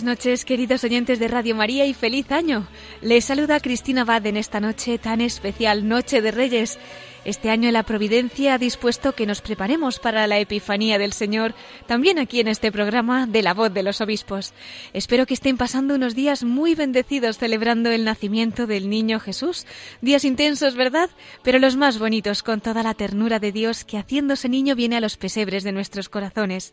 Buenas noches, queridos oyentes de Radio María y feliz año. Les saluda Cristina Bad en esta noche tan especial, Noche de Reyes. Este año la Providencia ha dispuesto que nos preparemos para la Epifanía del Señor, también aquí en este programa de la voz de los obispos. Espero que estén pasando unos días muy bendecidos celebrando el nacimiento del niño Jesús. Días intensos, ¿verdad? Pero los más bonitos, con toda la ternura de Dios que haciéndose niño viene a los pesebres de nuestros corazones.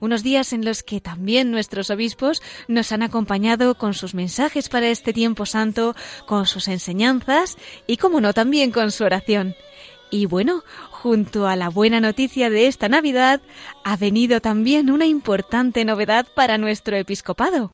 Unos días en los que también nuestros obispos nos han acompañado con sus mensajes para este tiempo santo, con sus enseñanzas y, como no, también con su oración. Y bueno, junto a la buena noticia de esta Navidad, ha venido también una importante novedad para nuestro episcopado.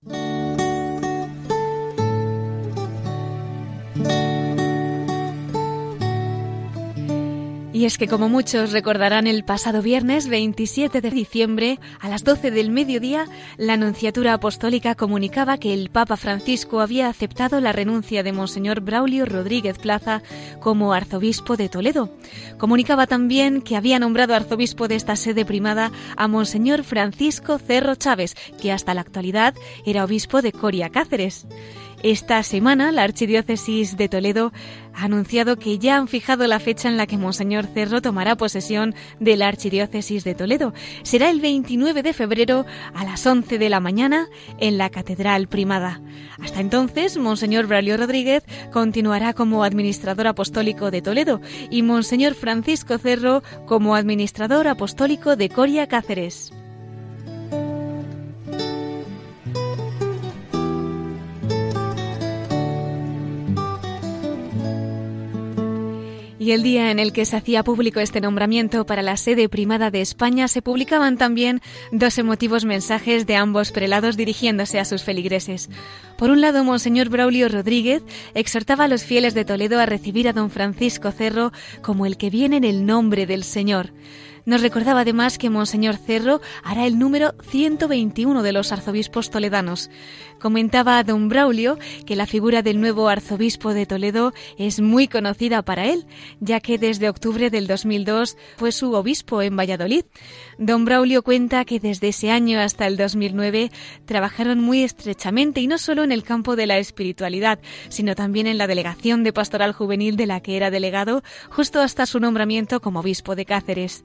Y es que como muchos recordarán el pasado viernes 27 de diciembre a las 12 del mediodía, la Anunciatura Apostólica comunicaba que el Papa Francisco había aceptado la renuncia de Monseñor Braulio Rodríguez Plaza como arzobispo de Toledo. Comunicaba también que había nombrado arzobispo de esta sede primada a Monseñor Francisco Cerro Chávez, que hasta la actualidad era obispo de Coria Cáceres. Esta semana la Archidiócesis de Toledo ha anunciado que ya han fijado la fecha en la que Monseñor Cerro tomará posesión de la Archidiócesis de Toledo. Será el 29 de febrero a las 11 de la mañana en la Catedral Primada. Hasta entonces, Monseñor Braulio Rodríguez continuará como administrador apostólico de Toledo y Monseñor Francisco Cerro como administrador apostólico de Coria Cáceres. Y el día en el que se hacía público este nombramiento para la sede primada de España se publicaban también dos emotivos mensajes de ambos prelados dirigiéndose a sus feligreses. Por un lado, Monseñor Braulio Rodríguez exhortaba a los fieles de Toledo a recibir a don Francisco Cerro como el que viene en el nombre del Señor. Nos recordaba además que Monseñor Cerro hará el número 121 de los arzobispos toledanos. Comentaba a don Braulio que la figura del nuevo arzobispo de Toledo es muy conocida para él, ya que desde octubre del 2002 fue su obispo en Valladolid. Don Braulio cuenta que desde ese año hasta el 2009 trabajaron muy estrechamente y no solo en el campo de la espiritualidad, sino también en la delegación de pastoral juvenil de la que era delegado justo hasta su nombramiento como obispo de Cáceres.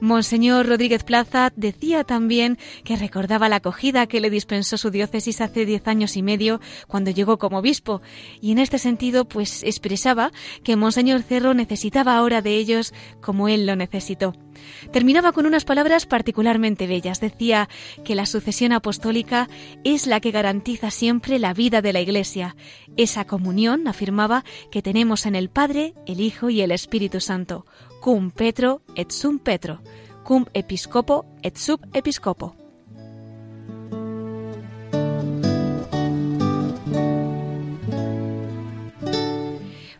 Monseñor Rodríguez Plaza decía también que recordaba la acogida que le dispensó su diócesis hace diez años y medio cuando llegó como obispo, y en este sentido pues expresaba que Monseñor Cerro necesitaba ahora de ellos como él lo necesitó. Terminaba con unas palabras particularmente bellas. Decía que la sucesión apostólica es la que garantiza siempre la vida de la Iglesia. Esa comunión, afirmaba, que tenemos en el Padre, el Hijo y el Espíritu Santo cum Petro et sum Petro, cum episcopo et sub episcopo.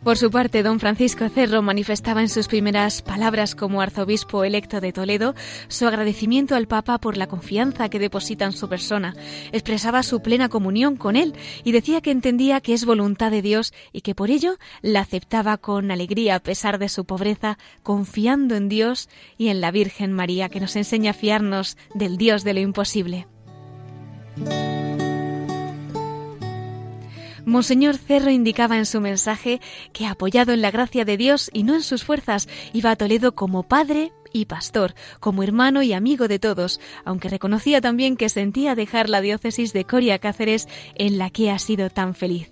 Por su parte, don Francisco Cerro manifestaba en sus primeras palabras como arzobispo electo de Toledo su agradecimiento al Papa por la confianza que deposita en su persona. Expresaba su plena comunión con él y decía que entendía que es voluntad de Dios y que por ello la aceptaba con alegría a pesar de su pobreza, confiando en Dios y en la Virgen María que nos enseña a fiarnos del Dios de lo imposible. Monseñor Cerro indicaba en su mensaje que, apoyado en la gracia de Dios y no en sus fuerzas, iba a Toledo como padre y pastor, como hermano y amigo de todos, aunque reconocía también que sentía dejar la diócesis de Coria Cáceres en la que ha sido tan feliz.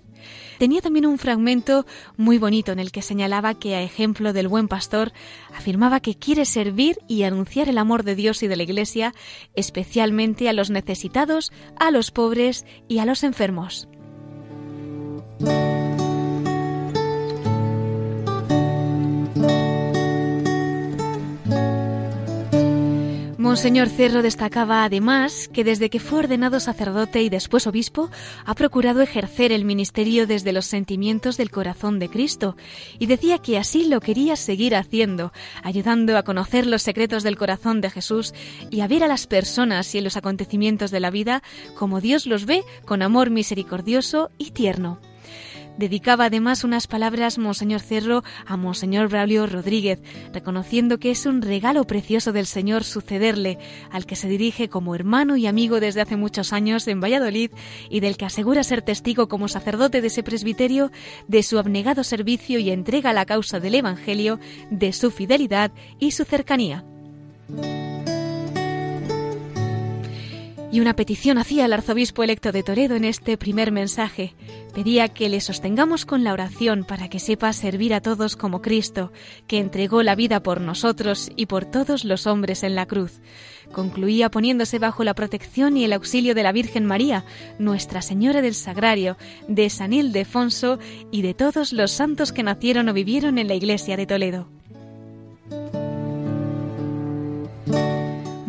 Tenía también un fragmento muy bonito en el que señalaba que, a ejemplo del buen pastor, afirmaba que quiere servir y anunciar el amor de Dios y de la Iglesia, especialmente a los necesitados, a los pobres y a los enfermos. Monseñor Cerro destacaba además que desde que fue ordenado sacerdote y después obispo, ha procurado ejercer el ministerio desde los sentimientos del corazón de Cristo y decía que así lo quería seguir haciendo, ayudando a conocer los secretos del corazón de Jesús y a ver a las personas y en los acontecimientos de la vida como Dios los ve con amor misericordioso y tierno. Dedicaba además unas palabras Monseñor Cerro a Monseñor Braulio Rodríguez, reconociendo que es un regalo precioso del Señor sucederle, al que se dirige como hermano y amigo desde hace muchos años en Valladolid y del que asegura ser testigo como sacerdote de ese presbiterio de su abnegado servicio y entrega a la causa del Evangelio, de su fidelidad y su cercanía. Y una petición hacía el arzobispo electo de Toledo en este primer mensaje. Pedía que le sostengamos con la oración para que sepa servir a todos como Cristo, que entregó la vida por nosotros y por todos los hombres en la cruz. Concluía poniéndose bajo la protección y el auxilio de la Virgen María, Nuestra Señora del Sagrario, de San Ildefonso y de todos los santos que nacieron o vivieron en la iglesia de Toledo.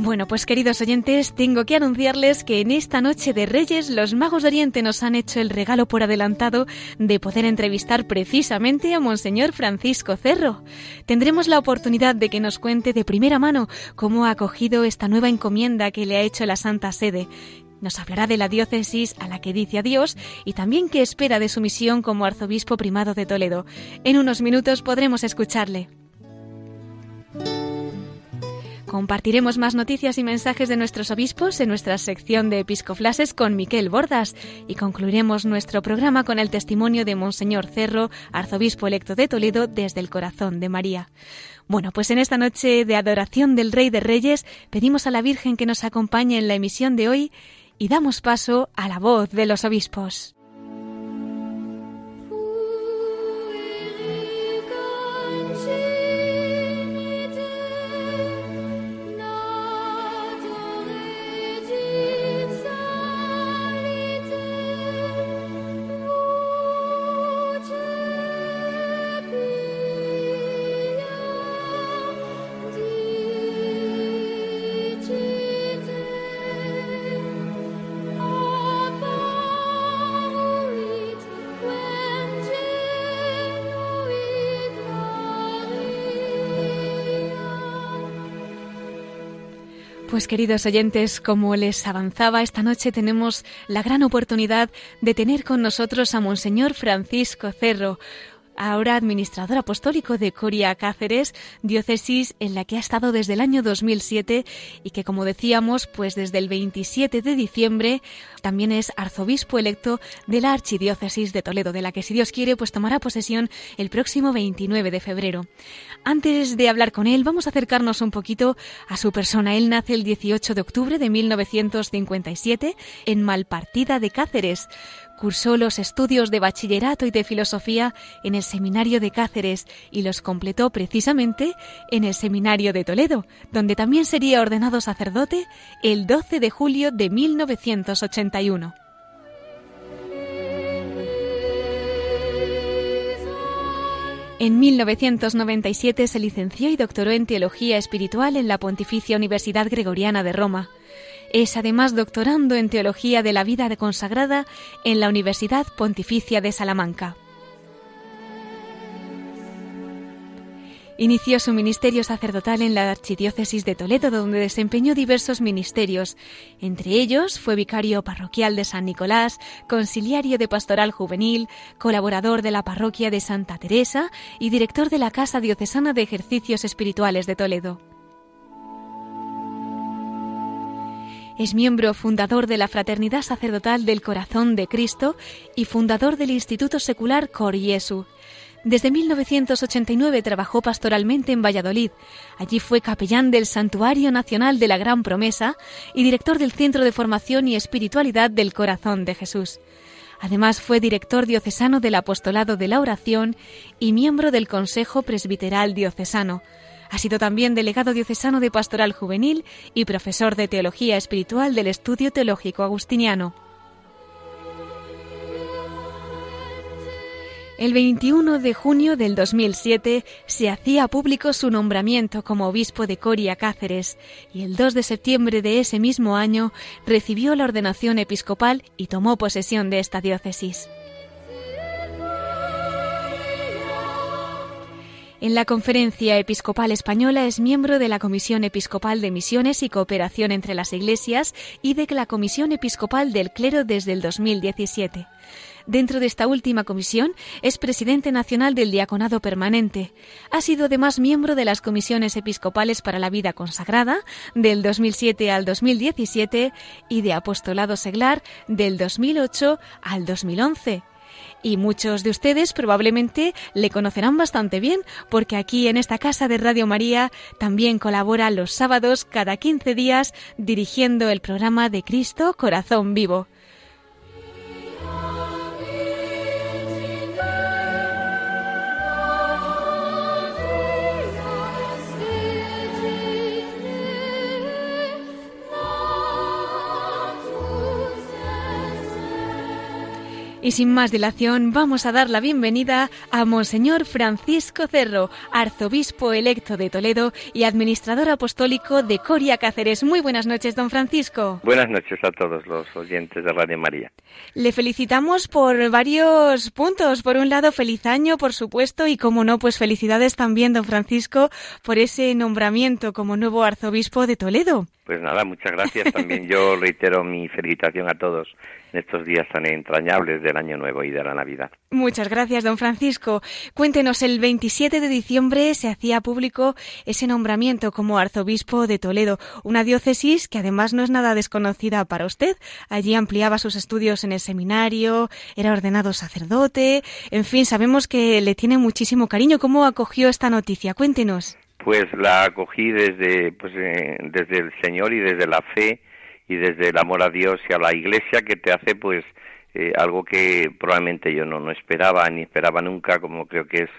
Bueno, pues queridos oyentes, tengo que anunciarles que en esta noche de Reyes los magos de Oriente nos han hecho el regalo por adelantado de poder entrevistar precisamente a Monseñor Francisco Cerro. Tendremos la oportunidad de que nos cuente de primera mano cómo ha acogido esta nueva encomienda que le ha hecho la Santa Sede. Nos hablará de la diócesis a la que dice adiós y también qué espera de su misión como arzobispo primado de Toledo. En unos minutos podremos escucharle. Compartiremos más noticias y mensajes de nuestros obispos en nuestra sección de Episcoflases con Miquel Bordas y concluiremos nuestro programa con el testimonio de Monseñor Cerro, arzobispo electo de Toledo desde el corazón de María. Bueno, pues en esta noche de adoración del Rey de Reyes pedimos a la Virgen que nos acompañe en la emisión de hoy y damos paso a la voz de los obispos. Pues queridos oyentes, como les avanzaba, esta noche tenemos la gran oportunidad de tener con nosotros a Monseñor Francisco Cerro, ahora administrador apostólico de Coria Cáceres, diócesis en la que ha estado desde el año 2007 y que, como decíamos, pues desde el 27 de diciembre también es arzobispo electo de la Archidiócesis de Toledo, de la que, si Dios quiere, pues tomará posesión el próximo 29 de febrero. Antes de hablar con él, vamos a acercarnos un poquito a su persona. Él nace el 18 de octubre de 1957 en Malpartida de Cáceres. Cursó los estudios de bachillerato y de filosofía en el Seminario de Cáceres y los completó precisamente en el Seminario de Toledo, donde también sería ordenado sacerdote el 12 de julio de 1981. En 1997 se licenció y doctoró en Teología Espiritual en la Pontificia Universidad Gregoriana de Roma. Es además doctorando en Teología de la Vida Consagrada en la Universidad Pontificia de Salamanca. Inició su ministerio sacerdotal en la Archidiócesis de Toledo, donde desempeñó diversos ministerios. Entre ellos fue vicario parroquial de San Nicolás, conciliario de Pastoral Juvenil, colaborador de la parroquia de Santa Teresa y director de la Casa Diocesana de Ejercicios Espirituales de Toledo. Es miembro fundador de la Fraternidad Sacerdotal del Corazón de Cristo y fundador del Instituto Secular Cor Jesu. Desde 1989 trabajó pastoralmente en Valladolid. Allí fue capellán del Santuario Nacional de la Gran Promesa y director del Centro de Formación y Espiritualidad del Corazón de Jesús. Además fue director diocesano del Apostolado de la Oración y miembro del Consejo Presbiteral Diocesano. Ha sido también delegado diocesano de Pastoral Juvenil y profesor de Teología Espiritual del Estudio Teológico Agustiniano. El 21 de junio del 2007 se hacía público su nombramiento como obispo de Coria Cáceres y el 2 de septiembre de ese mismo año recibió la ordenación episcopal y tomó posesión de esta diócesis. En la Conferencia Episcopal Española es miembro de la Comisión Episcopal de Misiones y Cooperación entre las Iglesias y de la Comisión Episcopal del Clero desde el 2017. Dentro de esta última comisión es presidente nacional del Diaconado Permanente. Ha sido además miembro de las comisiones episcopales para la vida consagrada del 2007 al 2017 y de apostolado seglar del 2008 al 2011. Y muchos de ustedes probablemente le conocerán bastante bien, porque aquí en esta casa de Radio María también colabora los sábados cada 15 días dirigiendo el programa de Cristo Corazón Vivo. Y sin más dilación, vamos a dar la bienvenida a Monseñor Francisco Cerro, arzobispo electo de Toledo y administrador apostólico de Coria Cáceres. Muy buenas noches, don Francisco. Buenas noches a todos los oyentes de Radio María. Le felicitamos por varios puntos. Por un lado, feliz año, por supuesto, y como no, pues felicidades también, don Francisco, por ese nombramiento como nuevo arzobispo de Toledo. Pues nada, muchas gracias. También yo reitero mi felicitación a todos en estos días tan entrañables del Año Nuevo y de la Navidad. Muchas gracias, don Francisco. Cuéntenos, el 27 de diciembre se hacía público ese nombramiento como arzobispo de Toledo, una diócesis que además no es nada desconocida para usted. Allí ampliaba sus estudios en el seminario, era ordenado sacerdote, en fin, sabemos que le tiene muchísimo cariño. ¿Cómo acogió esta noticia? Cuéntenos. Pues la acogí desde, pues, eh, desde el Señor y desde la fe y desde el amor a Dios y a la Iglesia que te hace pues eh, algo que probablemente yo no, no esperaba ni esperaba nunca, como creo que es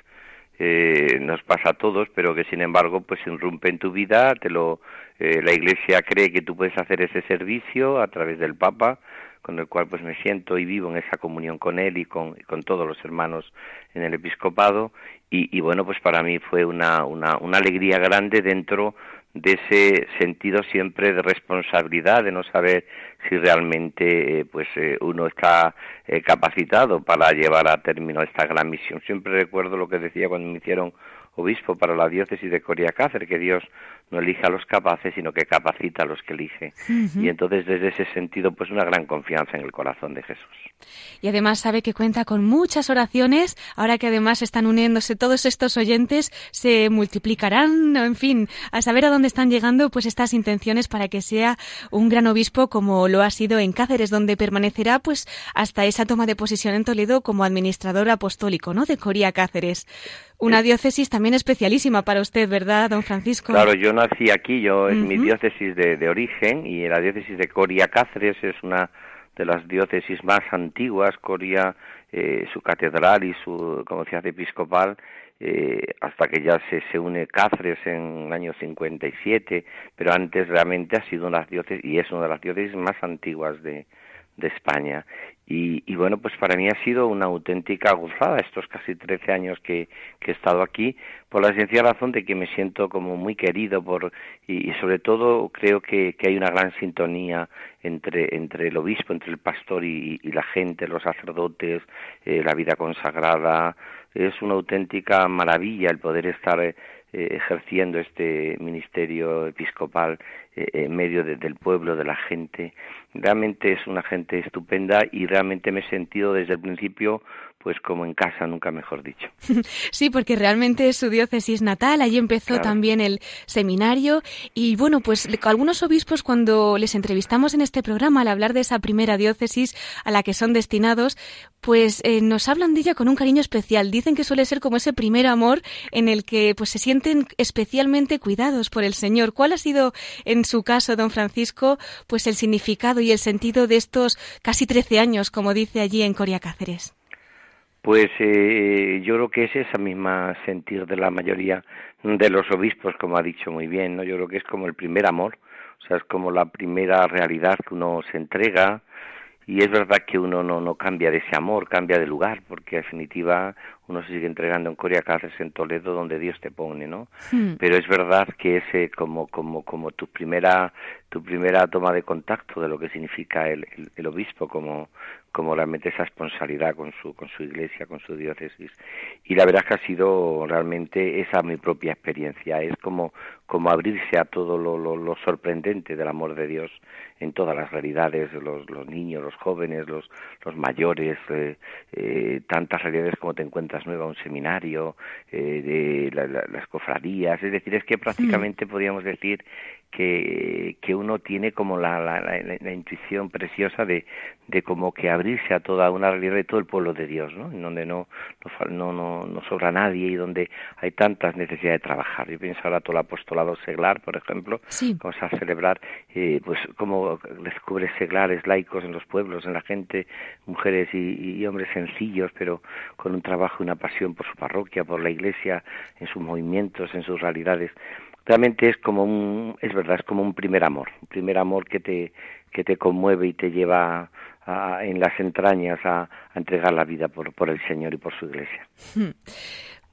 eh, nos pasa a todos, pero que sin embargo pues irrumpe en tu vida, te lo la Iglesia cree que tú puedes hacer ese servicio a través del Papa, con el cual pues me siento y vivo en esa comunión con él y con, con todos los hermanos en el episcopado. Y, bueno pues para mí fue una, una, una alegría grande dentro de ese sentido siempre de responsabilidad de no saber si realmente eh, pues eh, uno está eh, capacitado para llevar a término esta gran misión. Siempre recuerdo lo que decía cuando me hicieron obispo para la diócesis de Coria Cáceres que Dios no elige a los capaces, sino que capacita a los que elige. Y entonces, desde ese sentido, pues una gran confianza en el corazón de Jesús. Y además sabe que cuenta con muchas oraciones, ahora que además están uniéndose todos estos oyentes, se multiplicarán, en fin, a saber a dónde están llegando pues estas intenciones para que sea un gran obispo como lo ha sido en Cáceres, donde permanecerá pues hasta esa toma de posesión en Toledo como administrador apostólico, ¿no? De Coria Cáceres. Una diócesis también especialísima para usted, ¿verdad, don Francisco? Claro, yo nací aquí, yo es mi diócesis de, origen y la diócesis de Coria Cáceres es una de las diócesis más antiguas, Coria, eh, su catedral y su como ciudad episcopal, eh, hasta que ya se, se une Cáceres en el año 57, pero antes realmente ha sido una diócesis y es una de las diócesis más antiguas de, de España. Y, bueno, pues para mí ha sido una auténtica gozada estos casi 13 años que, que, he estado aquí, por la sencilla razón de que me siento como muy querido por, y, sobre todo creo que, que, hay una gran sintonía entre, entre el obispo, entre el pastor y, y la gente, los sacerdotes, eh, la vida consagrada. Es una auténtica maravilla el poder estar eh, ejerciendo este ministerio episcopal eh, en medio del pueblo, de la gente. Realmente es una gente estupenda y realmente me he sentido desde el principio pues como en casa, nunca mejor dicho. Sí, porque realmente es su diócesis natal, allí empezó también el seminario y bueno, pues algunos obispos cuando les entrevistamos en este programa al hablar de esa primera diócesis a la que son destinados, pues eh, nos hablan de ella con un cariño especial. Dicen que suele ser como ese primer amor en el que pues se sienten especialmente cuidados por el Señor. ¿Cuál ha sido en su caso, don Francisco, pues el significado y el sentido de estos casi 13 años, como dice allí en Coria Cáceres? Pues eh, yo creo que es esa misma sentir de la mayoría de los obispos, como ha dicho muy bien, ¿no? Yo creo que es como el primer amor, o sea, es como la primera realidad que uno se entrega y es verdad que uno no, no cambia de ese amor, cambia de lugar, porque en definitiva uno se sigue entregando en Coria Cáceres, en Toledo, donde Dios te pone, ¿no? Hmm. Pero es verdad que ese como como como tu primera tu primera toma de contacto de lo que significa el, el, obispo como como realmente esa responsabilidad con su con su iglesia, con su diócesis. Y la verdad es que ha sido realmente esa mi propia experiencia, es como como abrirse a todo lo, lo, lo sorprendente del amor de Dios en todas las realidades, los, los niños, los jóvenes, los, los mayores, eh, eh, tantas realidades como te encuentras nueva, un seminario, eh, de las cofradías, es decir, es que prácticamente podríamos decir que, que uno tiene como la, la, la, intuición preciosa de, de como que abrirse a toda una realidad de todo el pueblo de Dios, ¿no? En donde no, no, no, no sobra nadie y donde hay tantas necesidades de trabajar. Yo pienso ahora todo el apostolado seglar, por ejemplo, vamos a celebrar, eh, pues como descubre seglares laicos en los pueblos, en la gente, mujeres y, y hombres sencillos, pero con un trabajo y una pasión por su parroquia, por la iglesia, en sus movimientos, en sus realidades realmente es como un, es verdad, es como un primer amor, un primer amor que te, que te conmueve y te lleva a, en las entrañas a, a, entregar la vida por, por el Señor y por su iglesia. Hmm.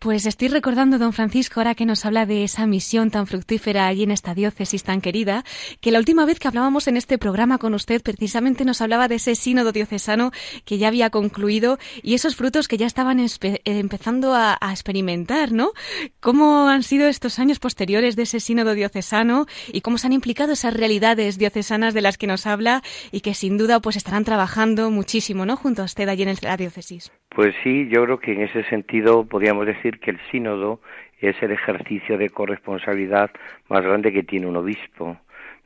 Pues estoy recordando, don Francisco, ahora que nos habla de esa misión tan fructífera allí en esta diócesis tan querida, que la última vez que hablábamos en este programa con usted precisamente nos hablaba de ese sínodo diocesano que ya había concluido y esos frutos que ya estaban empezando a, a, experimentar, ¿no? ¿Cómo han sido estos años posteriores de ese sínodo diocesano y cómo se han implicado esas realidades diocesanas de las que nos habla y que sin duda pues estarán trabajando muchísimo, ¿no? Junto a usted allí en la diócesis. Pues sí, yo creo que en ese sentido podríamos decir que el sínodo es el ejercicio de corresponsabilidad más grande que tiene un obispo.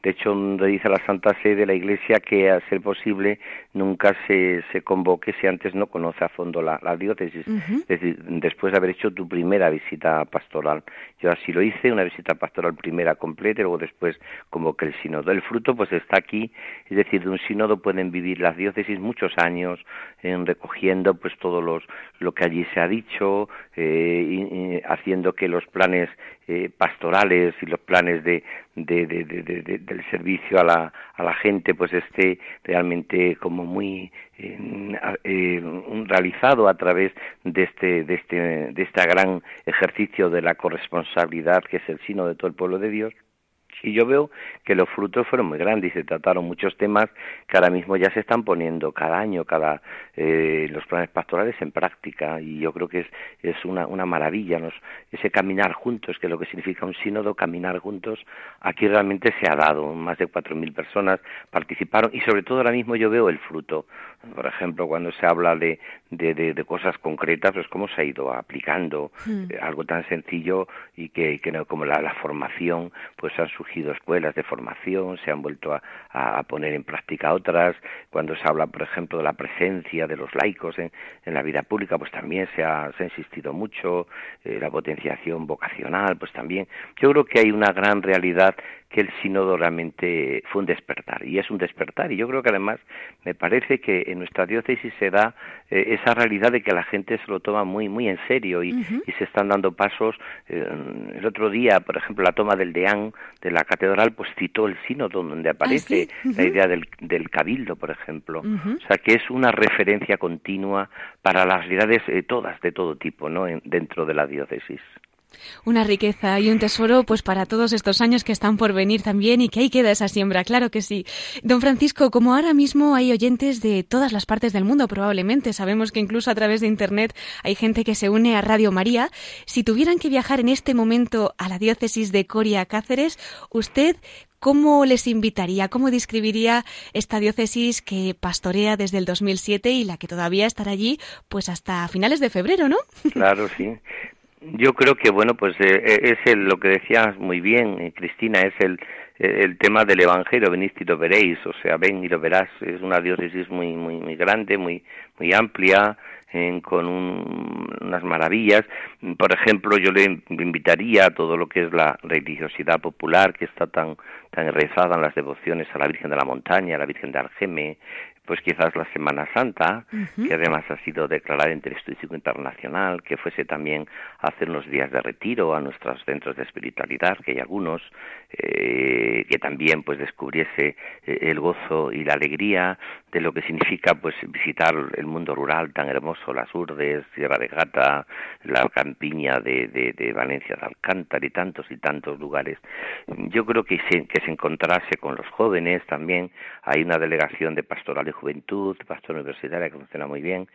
De hecho, donde dice la Santa Sede, la Iglesia que, a ser posible, nunca se, se convoque si antes no conoce a fondo la, diócesis. Es decir, después de haber hecho tu primera visita pastoral. Yo así lo hice, una visita pastoral primera completa, y luego después convoqué el sínodo. El fruto, pues está aquí, es decir, de un sínodo pueden vivir las diócesis muchos años en recogiendo pues todo los, lo que allí se ha dicho, eh, haciendo que los planes eh, pastorales y los planes de, de, de, del servicio a la, a la gente pues esté realmente como muy eh, realizado a través de este de este de este gran ejercicio de la corresponsabilidad que es el sino de todo el pueblo de Dios y yo veo que los frutos fueron muy grandes y se trataron muchos temas que ahora mismo ya se están poniendo cada año, cada eh, los planes pastorales en práctica y yo creo que es, es una, una maravilla ese caminar juntos, que es lo que significa un sínodo, caminar juntos, aquí realmente se ha dado, más de cuatro mil personas participaron y sobre todo ahora mismo yo veo el fruto, por ejemplo, cuando se habla de, de, de, cosas concretas, pues cómo se ha ido aplicando hmm. eh, algo tan sencillo y que, que no, como la, la formación, pues han surgido escuelas de formación, se han vuelto a, a, poner en práctica otras. Cuando se habla, por ejemplo, de la presencia de los laicos en, en la vida pública, pues también se ha, se ha insistido mucho. Eh, la potenciación vocacional, pues también. Yo creo que hay una gran realidad que el sínodo realmente fue un despertar y es un despertar y yo creo que además me parece que en nuestra diócesis se da eh, esa realidad de que la gente se lo toma muy muy en serio y, y se están dando pasos eh, el otro día por ejemplo la toma del deán de la catedral pues citó el sínodo donde aparece ¿Ah, la idea del, del, cabildo por ejemplo. O sea que es una referencia continua para las realidades eh, todas de todo tipo no dentro de la diócesis una riqueza y un tesoro pues para todos estos años que están por venir también y que ahí queda esa siembra, claro que sí. Don Francisco, como ahora mismo hay oyentes de todas las partes del mundo probablemente, sabemos que incluso a través de Internet hay gente que se une a Radio María, si tuvieran que viajar en este momento a la diócesis de Coria Cáceres, usted ¿Cómo les invitaría, cómo describiría esta diócesis que pastorea desde el 2007 y la que todavía estará allí pues hasta finales de febrero, ¿no? Claro, sí. Yo creo que, bueno, pues eh, eh, es lo que decías muy bien, eh, Cristina, es el, el tema del Evangelio, venid y lo veréis, o sea, ven y lo verás, es una diócesis muy, muy, muy grande, muy, muy amplia, con unas maravillas. Por ejemplo, yo le invitaría a todo lo que es la religiosidad popular, que está tan, tan rezada en las devociones a la Virgen de la Montaña, a la Virgen de Argeme, pues quizás la Semana Santa, que además ha sido declarada interés turístico internacional, que fuese también hacer unos días de retiro a nuestros centros de espiritualidad, que hay algunos, eh, que también pues descubriese eh, el gozo y la alegría de lo que significa pues visitar el mundo rural tan hermoso, las Urdes, Sierra de Gata, la campiña de, de, Valencia de Alcántara y tantos y tantos lugares. Yo creo que se, que se encontrase con los jóvenes también, hay una delegación de pastoral de juventud, pastor universitaria que funciona muy bien,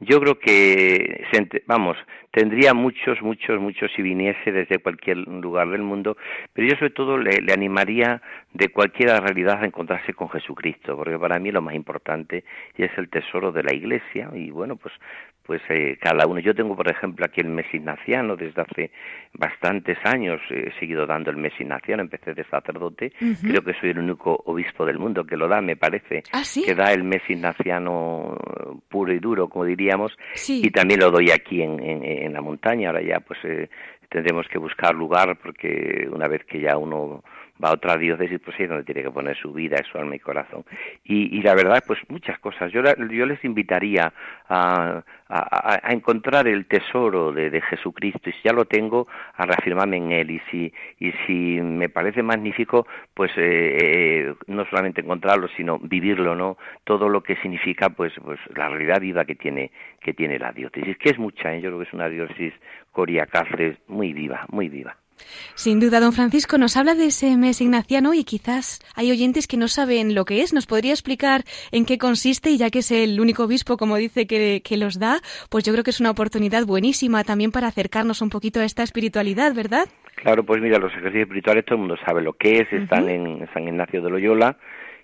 yo creo que, vamos, tendría muchos, muchos, muchos si viniese desde cualquier lugar del mundo, pero yo sobre todo le, le animaría de cualquier realidad a encontrarse con Jesucristo, porque para mí lo más importante es el tesoro de la Iglesia y bueno, pues pues eh, cada uno. Yo tengo, por ejemplo, aquí el mes ignaciano desde hace bastantes años. He seguido dando el mes ignaciano, empecé de sacerdote. Creo que soy el único obispo del mundo que lo da, me parece. ¿Ah, que da el mes ignaciano puro y duro, como diríamos. Y también lo doy aquí en, en, la montaña. Ahora ya, pues eh, tendremos que buscar lugar porque una vez que ya uno va a otra diócesis, pues ahí donde tiene que poner su vida, su alma y corazón. Y, y la verdad, pues muchas cosas. Yo, yo les invitaría a, a, a, encontrar el tesoro de, de, Jesucristo y si ya lo tengo, a reafirmarme en él. Y si, y si me parece magnífico, pues eh, eh, no solamente encontrarlo, sino vivirlo, ¿no? Todo lo que significa, pues, pues la realidad viva que tiene, que tiene la diócesis, que es mucha, ¿eh? yo creo que es una diócesis Coria muy viva, muy viva. Sin duda, don Francisco nos habla de ese mes ignaciano y quizás hay oyentes que no saben lo que es. ¿Nos podría explicar en qué consiste? Y ya que es el único obispo, como dice, que, los da, pues yo creo que es una oportunidad buenísima también para acercarnos un poquito a esta espiritualidad, ¿verdad? Claro, pues mira, los ejercicios espirituales todo el mundo sabe lo que es, están en San Ignacio de Loyola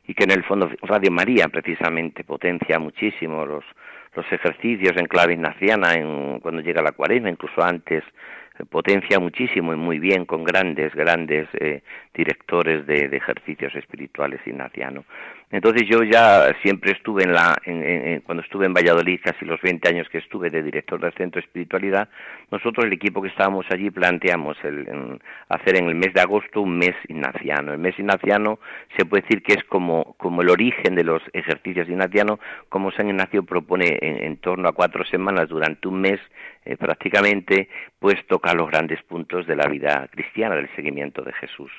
y que en el fondo Radio María precisamente potencia muchísimo los, los ejercicios en clave ignaciana en, cuando llega la cuaresma, incluso antes potencia muchísimo y muy bien con grandes, grandes eh, directores de, ejercicios espirituales ignacianos. Entonces yo ya siempre estuve en la, en, cuando estuve en Valladolid, casi los 20 años que estuve de director del Centro de Espiritualidad, nosotros el equipo que estábamos allí planteamos el, hacer en el mes de agosto un mes ignaciano. El mes ignaciano se puede decir que es como, como el origen de los ejercicios ignacianos, como San Ignacio propone en, torno a cuatro semanas durante un mes eh, prácticamente, pues toca los grandes puntos de la vida cristiana, del seguimiento de Jesús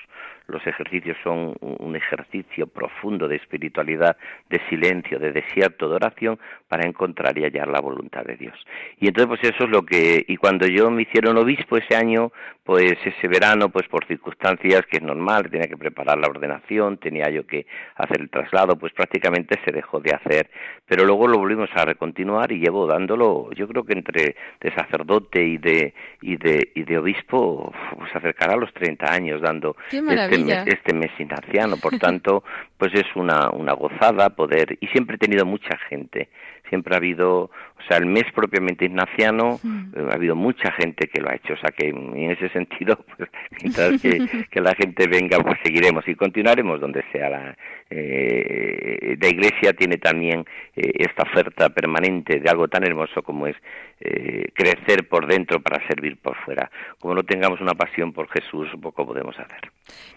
los ejercicios son un ejercicio profundo de espiritualidad, de silencio, de desierto, de oración, para encontrar y hallar la voluntad de Dios. Y entonces, pues eso es lo que, y cuando yo me hicieron obispo ese año, pues ese verano, pues por circunstancias que es normal, tenía que preparar la ordenación, tenía yo que hacer el traslado, pues prácticamente se dejó de hacer, pero luego lo volvimos a recontinuar y llevo dándolo, yo creo que entre de sacerdote y de, y de, y de obispo, pues acercará a los 30 años dando este, este mes ignaciano, por tanto, pues es una, una gozada poder, y siempre he tenido mucha gente, siempre ha habido, o sea, el mes propiamente ignaciano, eh, ha habido mucha gente que lo ha hecho, o sea que en ese sentido, pues, mientras que, la gente venga, pues seguiremos y continuaremos donde sea la, eh, la iglesia tiene también eh, esta oferta permanente de algo tan hermoso como es eh, crecer por dentro para servir por fuera. Como no tengamos una pasión por Jesús, poco podemos hacer.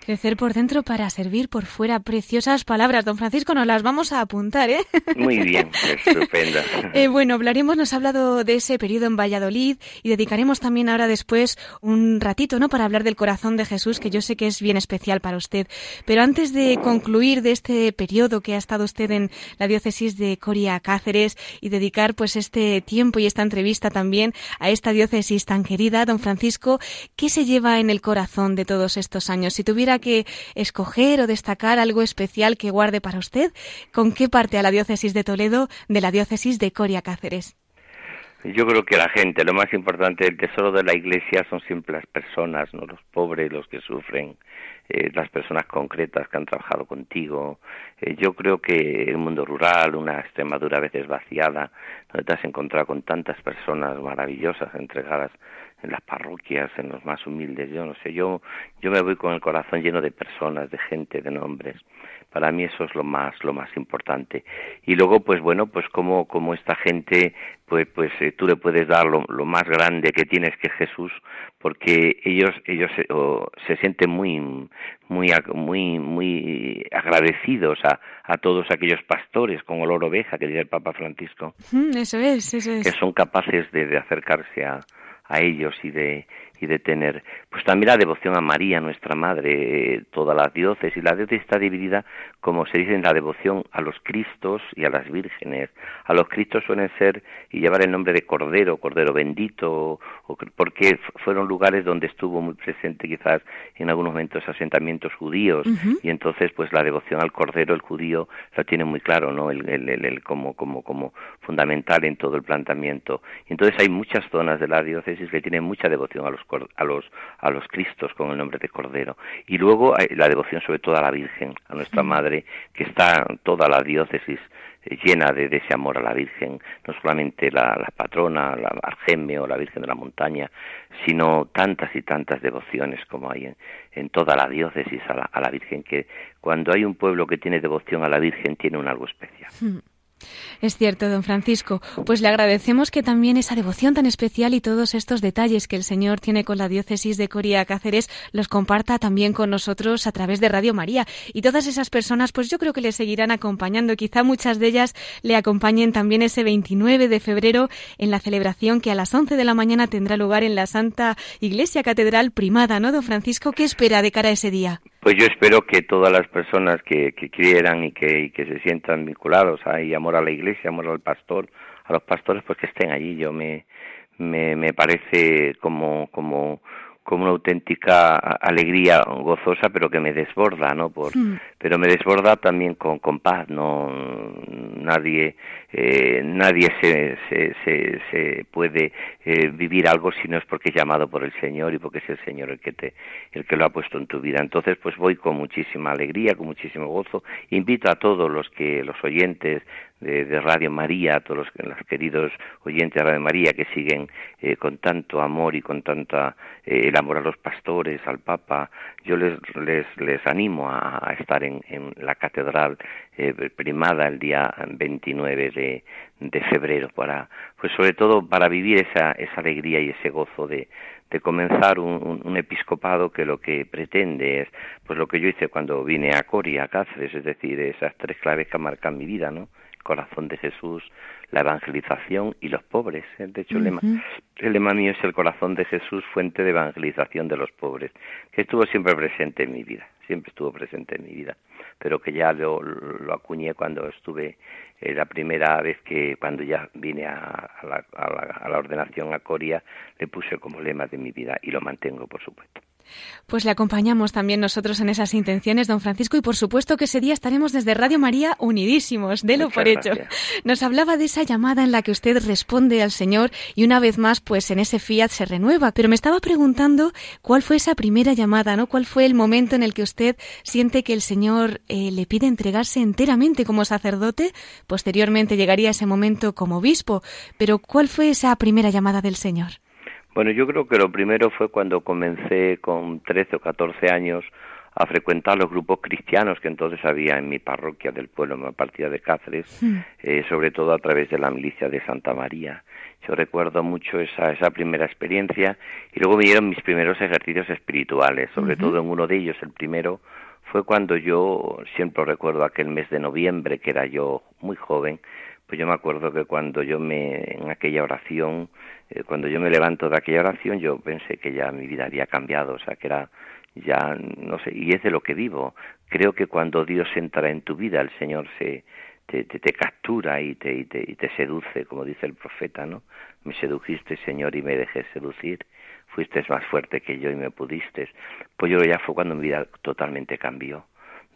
Crecer por dentro para servir por fuera. Preciosas palabras, don Francisco, nos las vamos a apuntar, ¿eh? Muy bien, estupendo. Eh, bueno, hablaremos, nos ha hablado de ese periodo en Valladolid y dedicaremos también ahora después un ratito, ¿no? Para hablar del corazón de Jesús, que yo sé que es bien especial para usted. Pero antes de concluir de este periodo que ha estado usted en la diócesis de Coria Cáceres y dedicar pues este tiempo y esta entrevista también a esta diócesis tan querida, don Francisco, ¿qué se lleva en el corazón de todos estos años? Si tuviera que escoger o destacar algo especial que guarde para usted, ¿con qué parte a la diócesis de Toledo de la diócesis de Coria Cáceres? Yo creo que la gente, lo más importante, el tesoro de la Iglesia son siempre las personas, no los pobres, los que sufren, eh, las personas concretas que han trabajado contigo. Eh, yo creo que el mundo rural, una Extremadura a veces vaciada, donde te has encontrado con tantas personas maravillosas entregadas en las parroquias, en los más humildes, yo no sé, yo, yo me voy con el corazón lleno de personas, de gente, de nombres. Para mí eso es lo más lo más importante. Y luego pues bueno pues como como esta gente pues pues eh, tú le puedes dar lo, más grande que tienes que Jesús porque ellos ellos se, se sienten muy muy muy muy agradecidos a, a todos aquellos pastores con olor oveja que dice el Papa Francisco eso es eso es. que son capaces de, de acercarse a a ellos y de y de tener pues también la devoción a María nuestra madre toda la diócesis. La diócesis está dividida como se dice en la devoción a los cristos y a las vírgenes. A los cristos suelen ser y llevar el nombre de cordero cordero bendito porque fueron lugares donde estuvo muy presente quizás en algunos momentos asentamientos judíos. Y entonces pues la devoción al cordero el judío lo tiene muy claro no el, el, el, como como como fundamental en todo el planteamiento. Y entonces hay muchas zonas de la diócesis que tienen mucha devoción a los a los a los cristos con el nombre de cordero. Y luego hay la devoción sobre todo a la virgen a nuestra madre que está toda la diócesis eh, llena de, ese amor a la Virgen, no solamente la, patrona, la Argemio, la Virgen de la Montaña, sino tantas y tantas devociones como hay en, toda la diócesis a la, a la, Virgen, que cuando hay un pueblo que tiene devoción a la Virgen tiene un algo especial. Es cierto, don Francisco. Pues le agradecemos que también esa devoción tan especial y todos estos detalles que el Señor tiene con la diócesis de Coria Cáceres los comparta también con nosotros a través de Radio María. Y todas esas personas, pues yo creo que le seguirán acompañando. Quizá muchas de ellas le acompañen también ese 29 de febrero en la celebración que a las 11 de la mañana tendrá lugar en la Santa Iglesia Catedral Primada, ¿no, don Francisco? ¿Qué espera de cara a ese día? Pues yo espero que todas las personas que, quieran y que, se sientan vinculados, hay amor a la iglesia, amor al pastor, a los pastores, pues que estén allí. Yo me, me, me parece como, como, como una auténtica alegría gozosa, pero que me desborda, ¿no? Por, hmm. Pero me desborda también con, con paz, ¿no? Nadie, eh, nadie se, se, se, puede eh, vivir algo si no es porque es llamado por el Señor y porque es el Señor el que te, el que lo ha puesto en tu vida. Entonces, pues voy con muchísima alegría, con muchísimo gozo. Invito a todos los que, los oyentes de, Radio María, a todos los, queridos oyentes de Radio María que siguen eh, con tanto amor y con tanta eh, el amor a los pastores, al Papa, yo les, les, les animo a, estar en, en, la catedral eh, primada el día 29 de, de febrero para pues sobre todo para vivir esa, esa alegría y ese gozo de, de comenzar un, un, episcopado que lo que pretende es pues lo que yo hice cuando vine a Coria, a Cáceres, es decir, esas tres claves que marcan mi vida, ¿no? Corazón de Jesús, la evangelización y los pobres. ¿eh? De hecho, el, lema, el lema mío es el corazón de Jesús, fuente de evangelización de los pobres, que estuvo siempre presente en mi vida, siempre estuvo presente en mi vida, pero que ya lo, lo acuñé cuando estuve eh, la primera vez que, cuando ya vine a, la, a la ordenación a Coria, le puse como lema de mi vida y lo mantengo, por supuesto. Pues le acompañamos también nosotros en esas intenciones, don Francisco, y por supuesto que ese día estaremos desde Radio María unidísimos, de lo por hecho. Nos hablaba de esa llamada en la que usted responde al Señor y una vez más, pues en ese fiat se renueva. Pero me estaba preguntando cuál fue esa primera llamada, ¿no? ¿Cuál fue el momento en el que usted siente que el Señor eh, le pide entregarse enteramente como sacerdote? Posteriormente llegaría ese momento como obispo. Pero ¿cuál fue esa primera llamada del Señor? Bueno, yo creo que lo primero fue cuando comencé con 13 o 14 años a frecuentar los grupos cristianos que entonces había en mi parroquia del pueblo, en la partida de Cáceres, hmm. eh, sobre todo a través de la milicia de Santa María. Yo recuerdo mucho esa, esa primera experiencia y luego vinieron mis primeros ejercicios espirituales, sobre todo en uno de ellos, el primero fue cuando yo, siempre recuerdo aquel mes de noviembre, que era yo muy joven, pues yo me acuerdo que cuando yo me, en aquella oración, eh, cuando yo me levanto de aquella oración, yo pensé que ya mi vida había cambiado, o sea, que era ya, no sé, y es de lo que vivo. Creo que cuando Dios entra en tu vida, el Señor se, te, te, captura y te, y te, y te seduce, como dice el profeta, ¿no? Me sedujiste, Señor, y me dejé seducir. Fuiste más fuerte que yo y me pudiste. Pues yo ya fue cuando mi vida totalmente cambió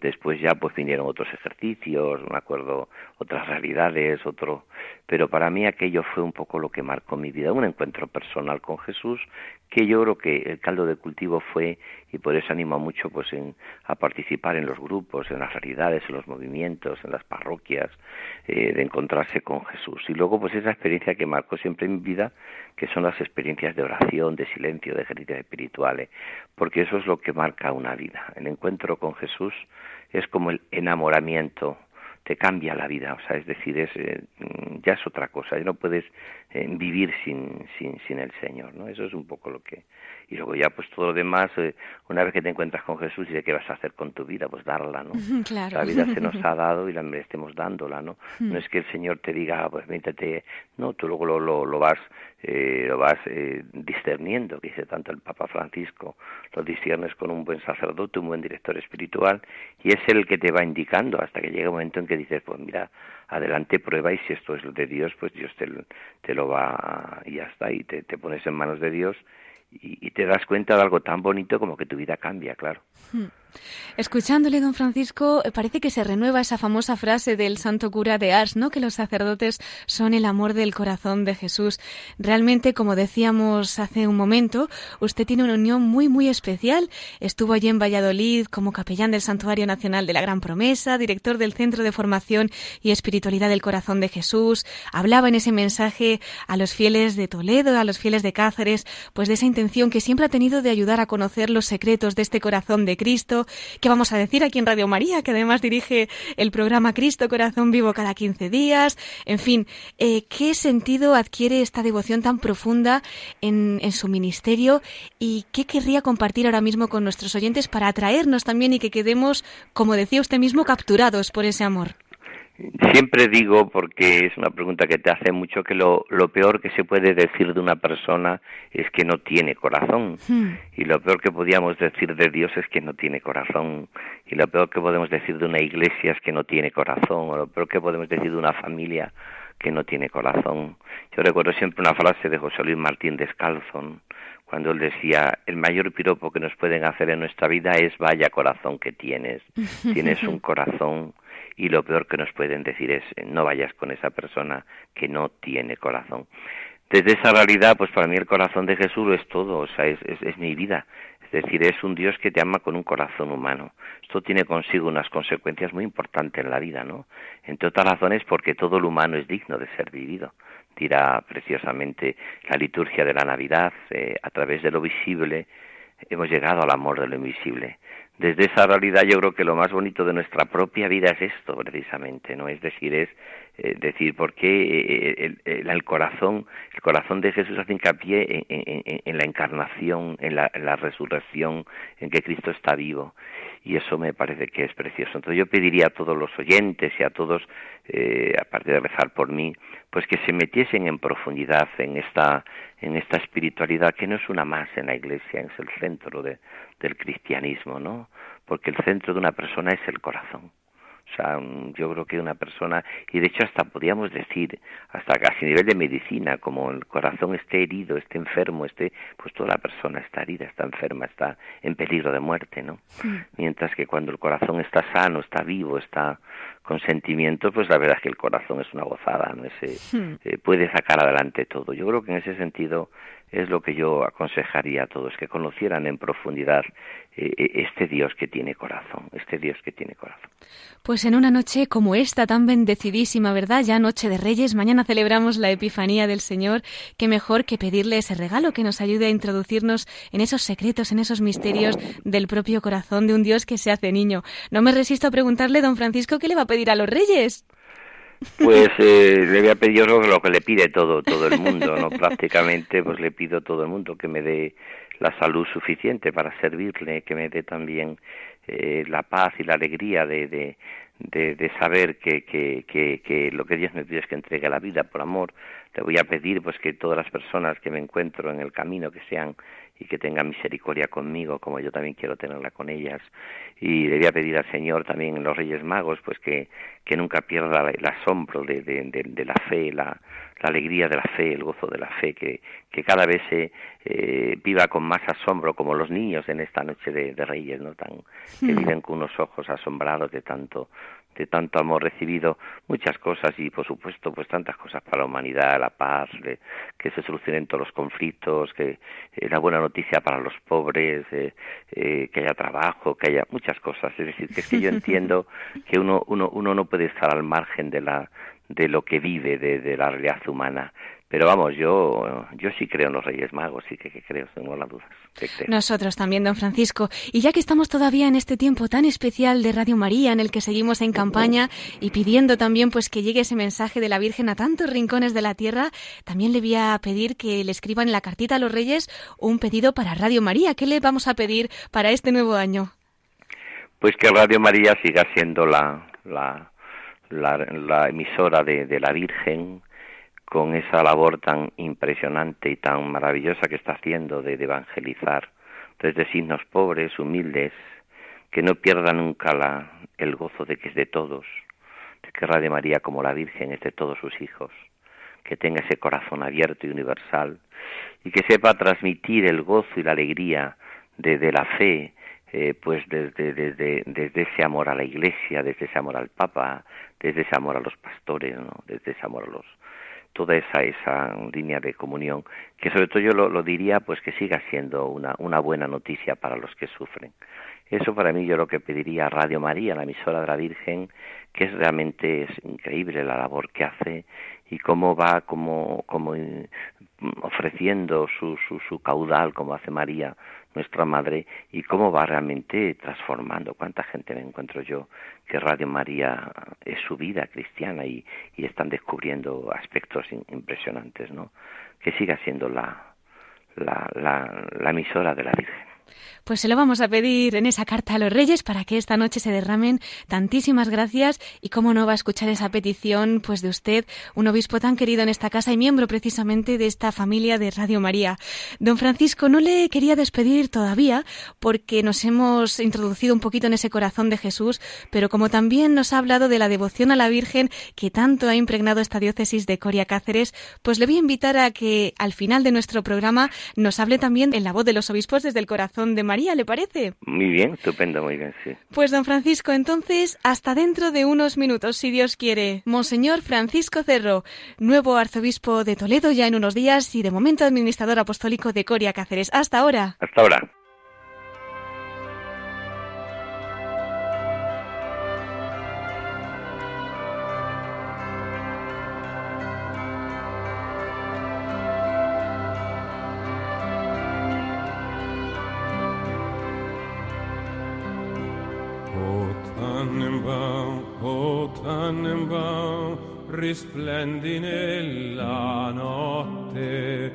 después ya pues vinieron otros ejercicios, me acuerdo otras realidades, otro, pero para mí aquello fue un poco lo que marcó mi vida, un encuentro personal con Jesús que yo creo que el caldo de cultivo fue y por eso animo mucho pues en, a participar en los grupos, en las realidades, en los movimientos, en las parroquias, eh, de encontrarse con Jesús. Y luego pues esa experiencia que marcó siempre mi vida, que son las experiencias de oración, de silencio, de ejercicios espirituales, porque eso es lo que marca una vida. El encuentro con Jesús es como el enamoramiento te cambia la vida, o sea, es decir, es, eh, ya es otra cosa, ya no puedes eh, vivir sin, sin, sin el Señor, ¿no? Eso es un poco lo que... Y luego ya pues todo lo demás, eh, una vez que te encuentras con Jesús y de qué vas a hacer con tu vida, pues darla, ¿no? Claro. La vida se nos ha dado y la merecemos dándola, ¿no? No es que el Señor te diga, ah, pues métete, no, tú luego lo, lo, lo vas eh, lo vas eh, discerniendo, que dice tanto el Papa Francisco, lo disciernes con un buen sacerdote, un buen director espiritual, y es el que te va indicando hasta que llega un momento en que dices, pues mira, adelante, prueba y si esto es de Dios, pues Dios te, lo va y ya está, y te, pones en manos de Dios y, y, te das cuenta de algo tan bonito como que tu vida cambia, claro. Hmm. Escuchándole, don Francisco, eh, parece que se renueva esa famosa frase del santo cura de Ars, ¿no? Que los sacerdotes son el amor del corazón de Jesús. Realmente, como decíamos hace un momento, usted tiene una unión muy, muy especial. Estuvo allí en Valladolid como capellán del Santuario Nacional de la Gran Promesa, director del Centro de Formación y Espiritualidad del Corazón de Jesús. Hablaba en ese mensaje a los fieles de Toledo, a los fieles de Cáceres, pues de esa intención que siempre ha tenido de ayudar a conocer los secretos de este corazón de Cristo ¿Qué vamos a decir aquí en Radio María, que además dirige el programa Cristo Corazón Vivo cada 15 días. En fin, eh, ¿qué sentido adquiere esta devoción tan profunda en, en su ministerio y qué querría compartir ahora mismo con nuestros oyentes para atraernos también y que quedemos, como decía usted mismo, capturados por ese amor? Siempre digo, porque es una pregunta que te hace mucho, que lo, lo peor que se puede decir de una persona es que no tiene corazón. Hmm. Y lo peor que podíamos decir de Dios es que no tiene corazón. Y lo peor que podemos decir de una iglesia es que no tiene corazón. O lo peor que podemos decir de una familia que no tiene corazón. Yo recuerdo siempre una frase de José Luis Martín Descalzo, cuando él decía, el mayor piropo que nos pueden hacer en nuestra vida es vaya corazón que tienes. Tienes un corazón y lo peor que nos pueden decir es no vayas con esa persona que no tiene corazón. Desde esa realidad, pues para mí el corazón de Jesús es todo, o sea, es, es, mi vida. Es decir, es un Dios que te ama con un corazón humano. Esto tiene consigo unas consecuencias muy importantes en la vida, ¿no? Entre otras razones porque todo lo humano es digno de ser vivido. Dirá preciosamente la liturgia de la Navidad, eh, a través de lo visible hemos llegado al amor de lo invisible desde esa realidad yo creo que lo más bonito de nuestra propia vida es esto precisamente, ¿no? Es decir, es eh, decir por qué eh, el, el, corazón, el corazón de Jesús hace hincapié en, la encarnación, en la, en la, resurrección, en que Cristo está vivo y eso me parece que es precioso. Entonces yo pediría a todos los oyentes y a todos, eh, aparte de rezar por mí, pues que se metiesen en profundidad en esta en esta espiritualidad que no es una más en la Iglesia, es el centro de, del cristianismo, ¿no? Porque el centro de una persona es el corazón. O sea, yo creo que una persona, y de hecho hasta podríamos decir, hasta casi a nivel de medicina, como el corazón esté herido, esté enfermo, esté, pues toda la persona está herida, está enferma, está en peligro de muerte, ¿no? Mientras que cuando el corazón está sano, está vivo, está con sentimientos, pues la verdad es que el corazón es una gozada, ¿no? Ese, eh, puede sacar adelante todo. Yo creo que en ese sentido es lo que yo aconsejaría a todos, que conocieran en profundidad eh, eh, este Dios que tiene corazón, este Dios que tiene corazón. Pues en una noche como esta, tan bendecidísima, ¿verdad? Ya noche de Reyes, mañana celebramos la Epifanía del Señor, qué mejor que pedirle ese regalo que nos ayude a introducirnos en esos secretos, en esos misterios del propio corazón de un Dios que se hace niño. No me resisto a preguntarle, don Francisco, ¿qué le va a pedir a los Reyes? Pues eh, le voy a pedir yo lo que le pide todo todo el mundo, no prácticamente pues le pido a todo el mundo que me dé la salud suficiente para servirle, que me dé también eh, la paz y la alegría de, de, de, de saber que, que, que, que, lo que Dios me pide es que entregue la vida por amor. Le voy a pedir pues que todas las personas que me encuentro en el camino que sean y que tengan misericordia conmigo como yo también quiero tenerla con ellas y le voy a pedir al Señor también en los Reyes Magos pues que, que nunca pierda el asombro de, de, de, de la fe la, la alegría de la fe, el gozo de la fe, que, que cada vez se eh, viva con más asombro, como los niños en esta noche de, de Reyes, ¿no? Tan, que viven con unos ojos asombrados de tanto, de tanto amor recibido, muchas cosas y por supuesto pues tantas cosas para la humanidad, la paz, que se solucionen todos los conflictos, que eh, la buena noticia para los pobres, eh, eh, que haya trabajo, que haya muchas cosas. Es decir, que es que yo entiendo que uno, uno, uno no puede estar al margen de la de lo que vive, de, de la realidad humana, pero vamos, yo, yo sí creo en los Reyes Magos, sí que, creo, tengo las dudas. Nosotros también, don Francisco. Y ya que estamos todavía en este tiempo tan especial de Radio María, en el que seguimos en campaña y pidiendo también pues que llegue ese mensaje de la Virgen a tantos rincones de la tierra, también le voy a pedir que le escriban en la cartita a los Reyes un pedido para Radio María. ¿Qué le vamos a pedir para este nuevo año? Pues que Radio María siga siendo la, la, la, emisora de, de la Virgen, con esa labor tan impresionante y tan maravillosa que está haciendo de, evangelizar desde signos pobres, humildes, que no pierda nunca la, el gozo de que es de todos, de que Radio María como la Virgen es de todos sus hijos, que tenga ese corazón abierto y universal y que sepa transmitir el gozo y la alegría de, la fe, eh, pues desde, desde, desde ese amor a la Iglesia, desde ese amor al Papa, desde ese amor a los pastores, desde ese amor a los, toda esa, esa línea de comunión, que sobre todo yo lo, diría pues que siga siendo una, una buena noticia para los que sufren. Eso para mí yo lo que pediría a Radio María, la emisora de la Virgen, que es realmente es increíble la labor que hace y cómo va como, como ofreciendo su, su, su caudal, como hace María, nuestra madre, y cómo va realmente transformando. Cuánta gente me encuentro yo que Radio María es su vida cristiana y, están descubriendo aspectos impresionantes, ¿no? Que siga siendo la, la, la emisora de la Virgen. Pues se lo vamos a pedir en esa carta a los Reyes para que esta noche se derramen tantísimas gracias y cómo no va a escuchar esa petición pues de usted, un obispo tan querido en esta casa y miembro precisamente de esta familia de Radio María. Don Francisco, no le quería despedir todavía porque nos hemos introducido un poquito en ese corazón de Jesús, pero como también nos ha hablado de la devoción a la Virgen que tanto ha impregnado esta diócesis de Coria Cáceres, pues le voy a invitar a que al final de nuestro programa nos hable también en la voz de los obispos desde el corazón de María, ¿le parece? Muy bien, estupendo, muy bien, sí. Pues don Francisco, entonces, hasta dentro de unos minutos, si Dios quiere. Monseñor Francisco Cerro, nuevo arzobispo de Toledo ya en unos días y de momento administrador apostólico de Coria Cáceres. Hasta ahora. Hasta ahora. Risplendi nella notte.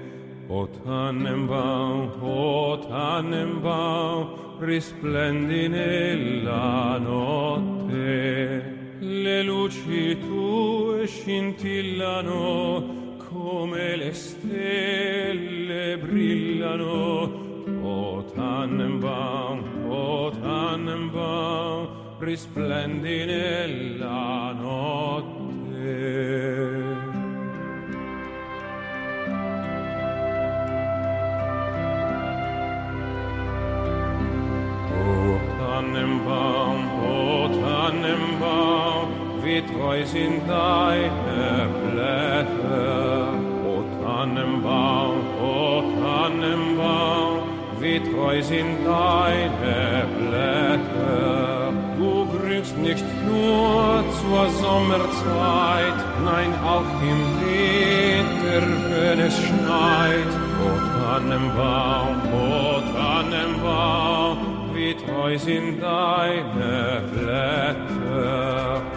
O Tannenbaum, o Tannenbaum, risplendi nella notte. Le luci tue scintillano come le stelle brillano. O Tannenbaum, o Tannenbaum, risplendi nella notte. Wie treu sind deine Blätter. O Tannenbaum, o Tannenbaum, wie treu sind deine Blätter. Du grünst nicht nur zur Sommerzeit, nein, auch im Winter, wenn es schneit. O Tannenbaum, o Tannenbaum, wie treu sind deine Blätter.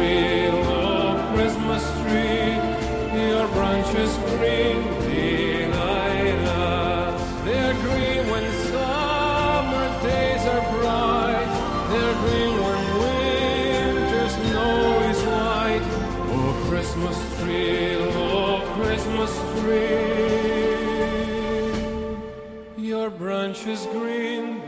lunch is green.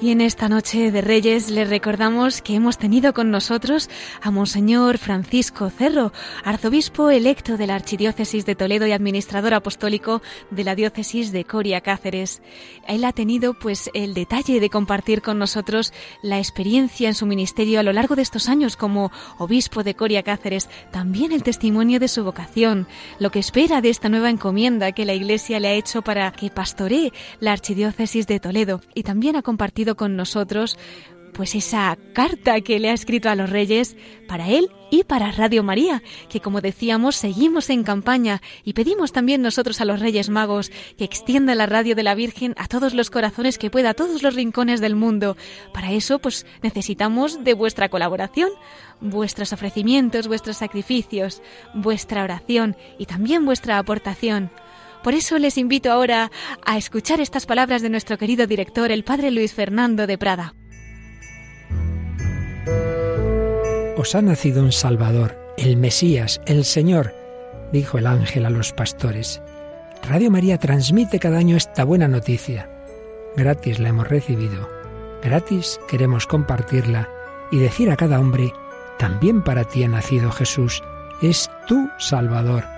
Y en esta noche de Reyes les recordamos que hemos tenido con nosotros a Monseñor Francisco Cerro, arzobispo electo de la Archidiócesis de Toledo y administrador apostólico de la Diócesis de Coria Cáceres. Él ha tenido pues el detalle de compartir con nosotros la experiencia en su ministerio a lo largo de estos años como obispo de Coria Cáceres, también el testimonio de su vocación, lo que espera de esta nueva encomienda que la Iglesia le ha hecho para que pastoree la Archidiócesis de Toledo y también ha compartido con nosotros pues esa carta que le ha escrito a los reyes para él y para Radio María, que como decíamos seguimos en campaña y pedimos también nosotros a los Reyes Magos que extienda la radio de la Virgen a todos los corazones que pueda, a todos los rincones del mundo. Para eso pues necesitamos de vuestra colaboración, vuestros ofrecimientos, vuestros sacrificios, vuestra oración y también vuestra aportación. Por eso les invito ahora a escuchar estas palabras de nuestro querido director, el padre Luis Fernando de Prada. Os ha nacido un Salvador, el Mesías, el Señor, dijo el ángel a los pastores. Radio María transmite cada año esta buena noticia. Gratis la hemos recibido, gratis queremos compartirla y decir a cada hombre, también para ti ha nacido Jesús, es tu Salvador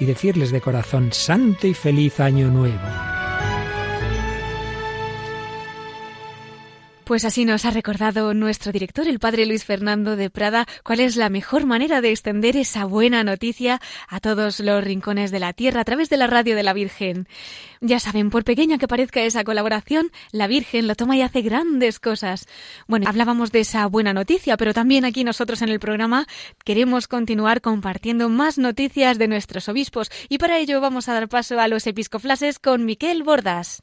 y decirles de corazón, Santo y feliz año nuevo. Pues así nos ha recordado nuestro director, el padre Luis Fernando de Prada, cuál es la mejor manera de extender esa buena noticia a todos los rincones de la tierra a través de la radio de la Virgen. Ya saben, por pequeña que parezca esa colaboración, la Virgen lo toma y hace grandes cosas. Bueno, hablábamos de esa buena noticia, pero también aquí nosotros en el programa queremos continuar compartiendo más noticias de nuestros obispos y para ello vamos a dar paso a los episcoflases con Miquel Bordas.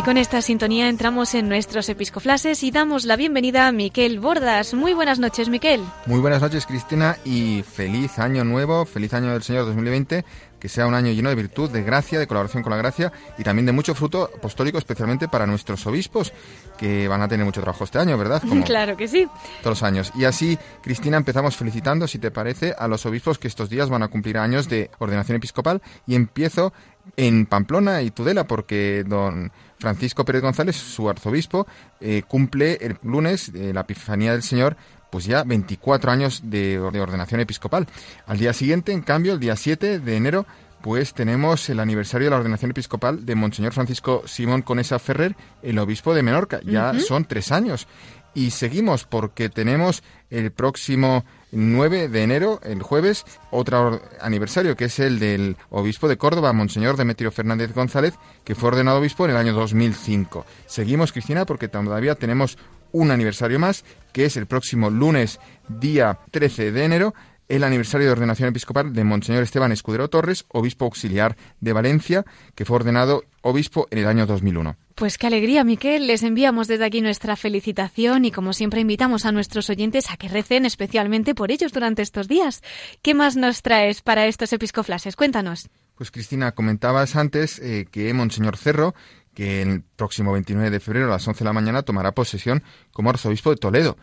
Y con esta sintonía entramos en nuestros episcoflases y damos la bienvenida a Miquel Bordas. Muy buenas noches, Miquel. Muy buenas noches, Cristina, y feliz año nuevo, feliz año del Señor 2020 que sea un año lleno de virtud, de gracia, de colaboración con la gracia y también de mucho fruto apostólico, especialmente para nuestros obispos, que van a tener mucho trabajo este año, ¿verdad? claro que sí. Todos los años. Y así, Cristina, empezamos felicitando, si te parece, a los obispos que estos días van a cumplir años de ordenación episcopal y empiezo en Pamplona y Tudela, porque don Francisco Pérez González, su arzobispo, eh, cumple el lunes eh, la Epifanía del Señor pues ya 24 años de, ordenación episcopal. Al día siguiente, en cambio, el día 7 de enero, pues tenemos el aniversario de la ordenación episcopal de Monseñor Francisco Simón Conesa Ferrer, el obispo de Menorca. Ya son tres años. Y seguimos porque tenemos el próximo 9 de enero, el jueves, otro aniversario, que es el del obispo de Córdoba, Monseñor Demetrio Fernández González, que fue ordenado obispo en el año 2005. Seguimos, Cristina, porque todavía tenemos un aniversario más, que es el próximo lunes, día 13 de enero, el aniversario de ordenación episcopal de Monseñor Esteban Escudero Torres, obispo auxiliar de Valencia, que fue ordenado obispo en el año 2001. Pues qué alegría, Miquel. Les enviamos desde aquí nuestra felicitación y como siempre invitamos a nuestros oyentes a que recen especialmente por ellos durante estos días. ¿Qué más nos traes para estos episcoflases? Cuéntanos. Pues Cristina, comentabas antes eh, que Monseñor Cerro, que el próximo 29 de febrero a las 11 de la mañana tomará posesión como arzobispo de Toledo.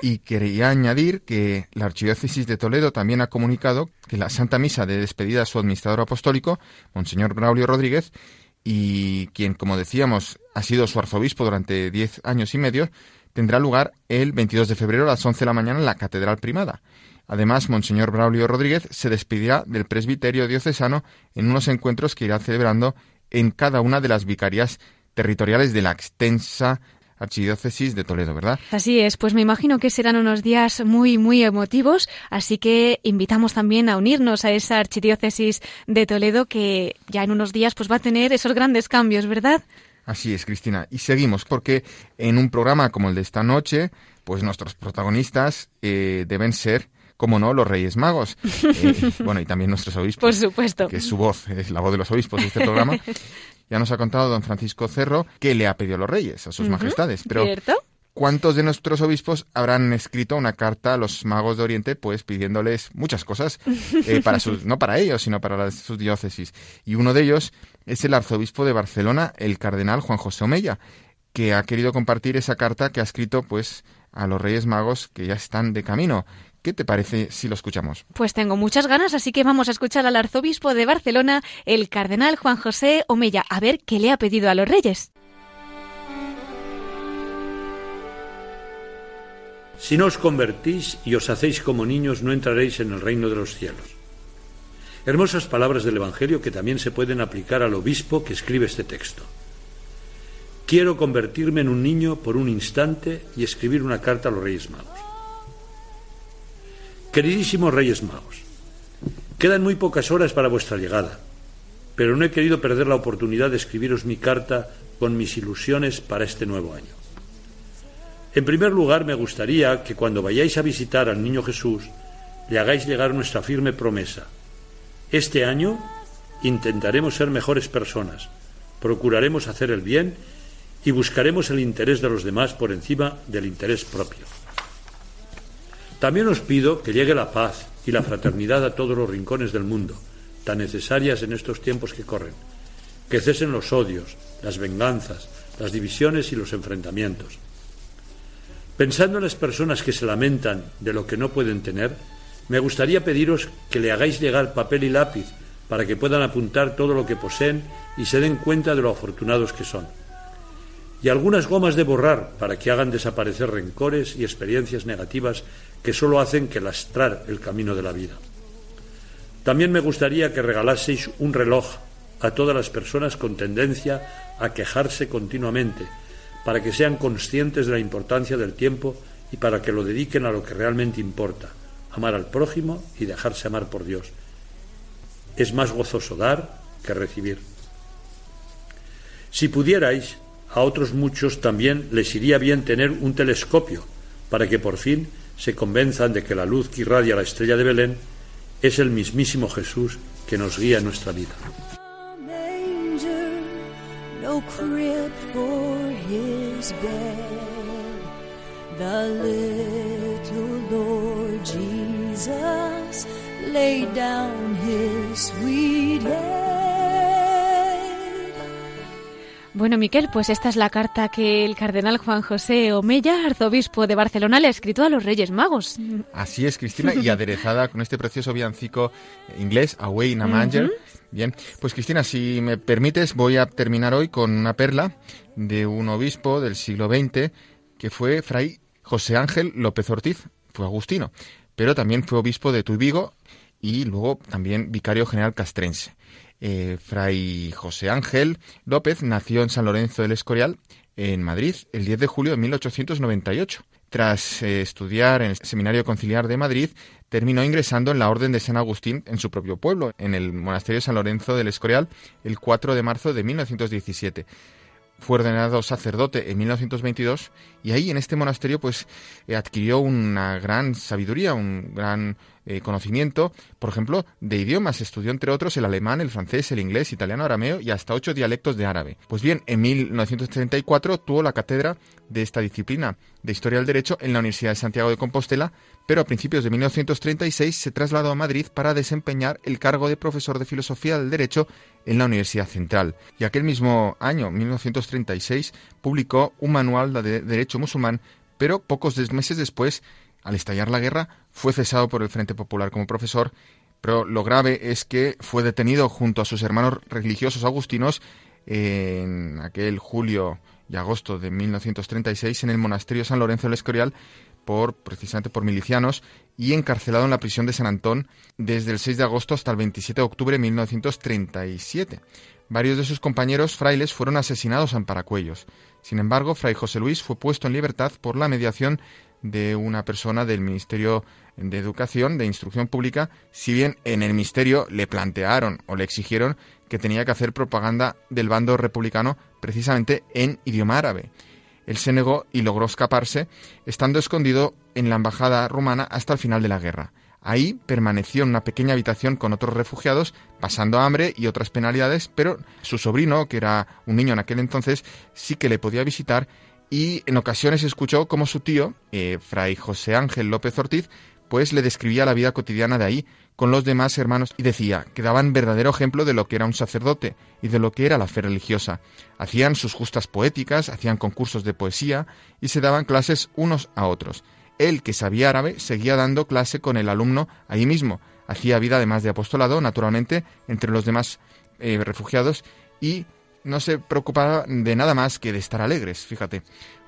Y quería añadir que la Archidiócesis de Toledo también ha comunicado que la Santa Misa de despedida a su administrador apostólico, Monseñor Braulio Rodríguez, y quien, como decíamos, ha sido su arzobispo durante diez años y medio, tendrá lugar el 22 de febrero a las 11 de la mañana en la Catedral Primada. Además, Monseñor Braulio Rodríguez se despedirá del presbiterio diocesano en unos encuentros que irá celebrando en cada una de las vicarías territoriales de la extensa Archidiócesis de Toledo, ¿verdad? Así es, pues me imagino que serán unos días muy, muy emotivos, así que invitamos también a unirnos a esa Archidiócesis de Toledo que ya en unos días pues va a tener esos grandes cambios, ¿verdad? Así es, Cristina. Y seguimos, porque en un programa como el de esta noche, pues nuestros protagonistas eh, deben ser como no, los Reyes Magos. Eh, bueno, y también nuestros obispos. Por supuesto. Que es su voz, es la voz de los obispos de este programa. Ya nos ha contado don Francisco Cerro que le ha pedido a los reyes, a sus majestades. Pero ¿Cierto? ¿Cuántos de nuestros obispos habrán escrito una carta a los magos de Oriente, pues pidiéndoles muchas cosas, eh, para sus, no para ellos, sino para sus diócesis? Y uno de ellos es el arzobispo de Barcelona, el cardenal Juan José Omeya, que ha querido compartir esa carta que ha escrito, pues, a los Reyes Magos que ya están de camino. ¿Qué te parece si lo escuchamos? Pues tengo muchas ganas, así que vamos a escuchar al arzobispo de Barcelona, el cardenal Juan José Omeya, a ver qué le ha pedido a los reyes. Si no os convertís y os hacéis como niños, no entraréis en el reino de los cielos. Hermosas palabras del Evangelio que también se pueden aplicar al obispo que escribe este texto. Quiero convertirme en un niño por un instante y escribir una carta a los Reyes Magos. Queridísimos Reyes Magos, quedan muy pocas horas para vuestra llegada, pero no he querido perder la oportunidad de escribiros mi carta con mis ilusiones para este nuevo año. En primer lugar, me gustaría que cuando vayáis a visitar al Niño Jesús, le hagáis llegar nuestra firme promesa. Este año intentaremos ser mejores personas, procuraremos hacer el bien y buscaremos el interés de los demás por encima del interés propio. También os pido que llegue la paz y la fraternidad a todos los rincones del mundo, tan necesarias en estos tiempos que corren. Que cesen los odios, las venganzas, las divisiones y los enfrentamientos. Pensando en las personas que se lamentan de lo que no pueden tener, me gustaría pediros que le hagáis llegar papel y lápiz para que puedan apuntar todo lo que poseen y se den cuenta de lo afortunados que son. Y algunas gomas de borrar para que hagan desaparecer rencores y experiencias negativas que solo hacen que lastrar el camino de la vida. También me gustaría que regalaseis un reloj a todas las personas con tendencia a quejarse continuamente, para que sean conscientes de la importancia del tiempo y para que lo dediquen a lo que realmente importa, amar al prójimo y dejarse amar por Dios. Es más gozoso dar que recibir. Si pudierais, a otros muchos también les iría bien tener un telescopio, para que por fin se convenzan de que la luz que irradia la estrella de Belén es el mismísimo Jesús que nos guía en nuestra vida. Bueno, Miquel, pues esta es la carta que el cardenal Juan José Omeya, arzobispo de Barcelona, le ha escrito a los Reyes Magos. Así es, Cristina, y aderezada con este precioso villancico inglés, Away in a Manger. Bien, pues Cristina, si me permites, voy a terminar hoy con una perla de un obispo del siglo XX que fue Fray José Ángel López Ortiz, fue agustino, pero también fue obispo de Tuibigo y luego también vicario general castrense. Eh, Fray José Ángel López nació en San Lorenzo del Escorial, en Madrid, el 10 de julio de 1898. Tras eh, estudiar en el Seminario Conciliar de Madrid, terminó ingresando en la Orden de San Agustín en su propio pueblo, en el Monasterio San Lorenzo del Escorial, el 4 de marzo de 1917 fue ordenado sacerdote en 1922 y ahí en este monasterio pues eh, adquirió una gran sabiduría, un gran eh, conocimiento, por ejemplo, de idiomas. Estudió, entre otros, el alemán, el francés, el inglés, italiano, arameo y hasta ocho dialectos de árabe. Pues bien, en 1934 tuvo la cátedra de esta disciplina de Historia del Derecho en la Universidad de Santiago de Compostela, pero a principios de 1936 se trasladó a Madrid para desempeñar el cargo de profesor de Filosofía del Derecho en la Universidad Central. Y aquel mismo año, 1936, publicó un manual de Derecho musulmán, pero pocos meses después al estallar la guerra, fue cesado por el Frente Popular como profesor, pero lo grave es que fue detenido junto a sus hermanos religiosos agustinos en aquel julio y agosto de 1936 en el monasterio San Lorenzo del Escorial por precisamente por milicianos y encarcelado en la prisión de San Antón desde el 6 de agosto hasta el 27 de octubre de 1937. Varios de sus compañeros frailes fueron asesinados en Paracuellos. Sin embargo, Fray José Luis fue puesto en libertad por la mediación de una persona del Ministerio de Educación, de Instrucción Pública, si bien en el Ministerio le plantearon o le exigieron que tenía que hacer propaganda del bando republicano precisamente en idioma árabe. Él se negó y logró escaparse, estando escondido en la embajada rumana hasta el final de la guerra. Ahí permaneció en una pequeña habitación con otros refugiados, pasando hambre y otras penalidades, pero su sobrino, que era un niño en aquel entonces, sí que le podía visitar y en ocasiones escuchó como su tío, eh, Fray José Ángel López Ortiz, pues le describía la vida cotidiana de ahí con los demás hermanos y decía que daban verdadero ejemplo de lo que era un sacerdote y de lo que era la fe religiosa. Hacían sus justas poéticas, hacían concursos de poesía y se daban clases unos a otros. Él, que sabía árabe, seguía dando clase con el alumno ahí mismo. Hacía vida además de apostolado, naturalmente, entre los demás eh, refugiados y no se preocupaba de nada más que de estar alegres, fíjate.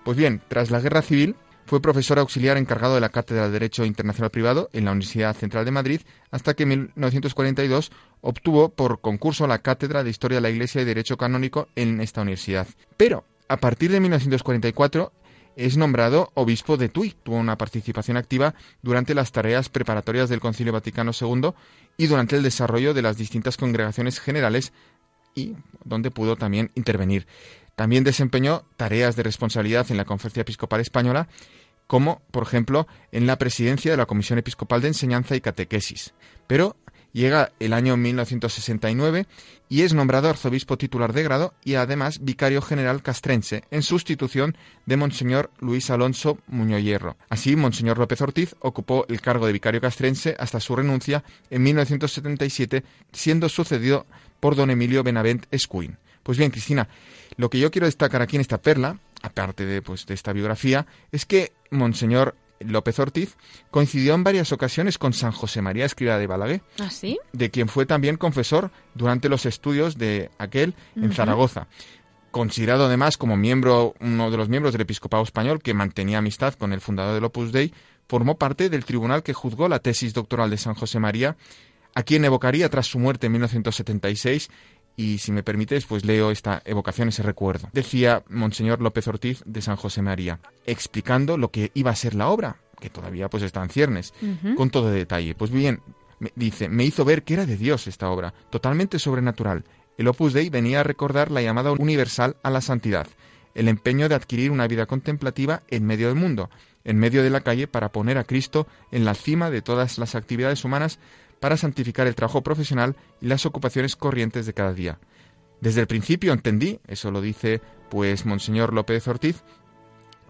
Pues bien, tras la guerra civil, fue profesor auxiliar encargado de la Cátedra de Derecho Internacional Privado en la Universidad Central de Madrid hasta que en 1942 obtuvo por concurso la Cátedra de Historia de la Iglesia y Derecho Canónico en esta universidad. Pero a partir de 1944 es nombrado obispo de Tui. Tuvo una participación activa durante las tareas preparatorias del Concilio Vaticano II y durante el desarrollo de las distintas congregaciones generales y donde pudo también intervenir. También desempeñó tareas de responsabilidad en la Conferencia Episcopal Española como, por ejemplo, en la presidencia de la Comisión Episcopal de Enseñanza y Catequesis. Pero llega el año 1969 y es nombrado arzobispo titular de grado y además vicario general castrense en sustitución de Monseñor Luis Alonso Muñoz. Así, Monseñor López Ortiz ocupó el cargo de vicario castrense hasta su renuncia en 1977, siendo sucedido por don Emilio Benavent Escuin. Pues bien, Cristina, lo que yo quiero destacar aquí en esta perla aparte de, pues, de esta biografía, es que Monseñor López Ortiz coincidió en varias ocasiones con San José María Escriba de Balaguer, ¿Ah, sí? de quien fue también confesor durante los estudios de aquel en Zaragoza. Considerado además como miembro, uno de los miembros del episcopado español que mantenía amistad con el fundador del Opus Dei, formó parte del tribunal que juzgó la tesis doctoral de San José María, a quien evocaría tras su muerte en 1976 y si me permites, pues leo esta evocación, ese recuerdo. Decía Monseñor López Ortiz de San José María, explicando lo que iba a ser la obra, que todavía pues está en ciernes, con todo detalle. Pues bien, me, dice, me hizo ver que era de Dios esta obra, totalmente sobrenatural. El Opus Dei venía a recordar la llamada universal a la santidad, el empeño de adquirir una vida contemplativa en medio del mundo, en medio de la calle para poner a Cristo en la cima de todas las actividades humanas para santificar el trabajo profesional y las ocupaciones corrientes de cada día. Desde el principio entendí, eso lo dice pues Monseñor López Ortiz,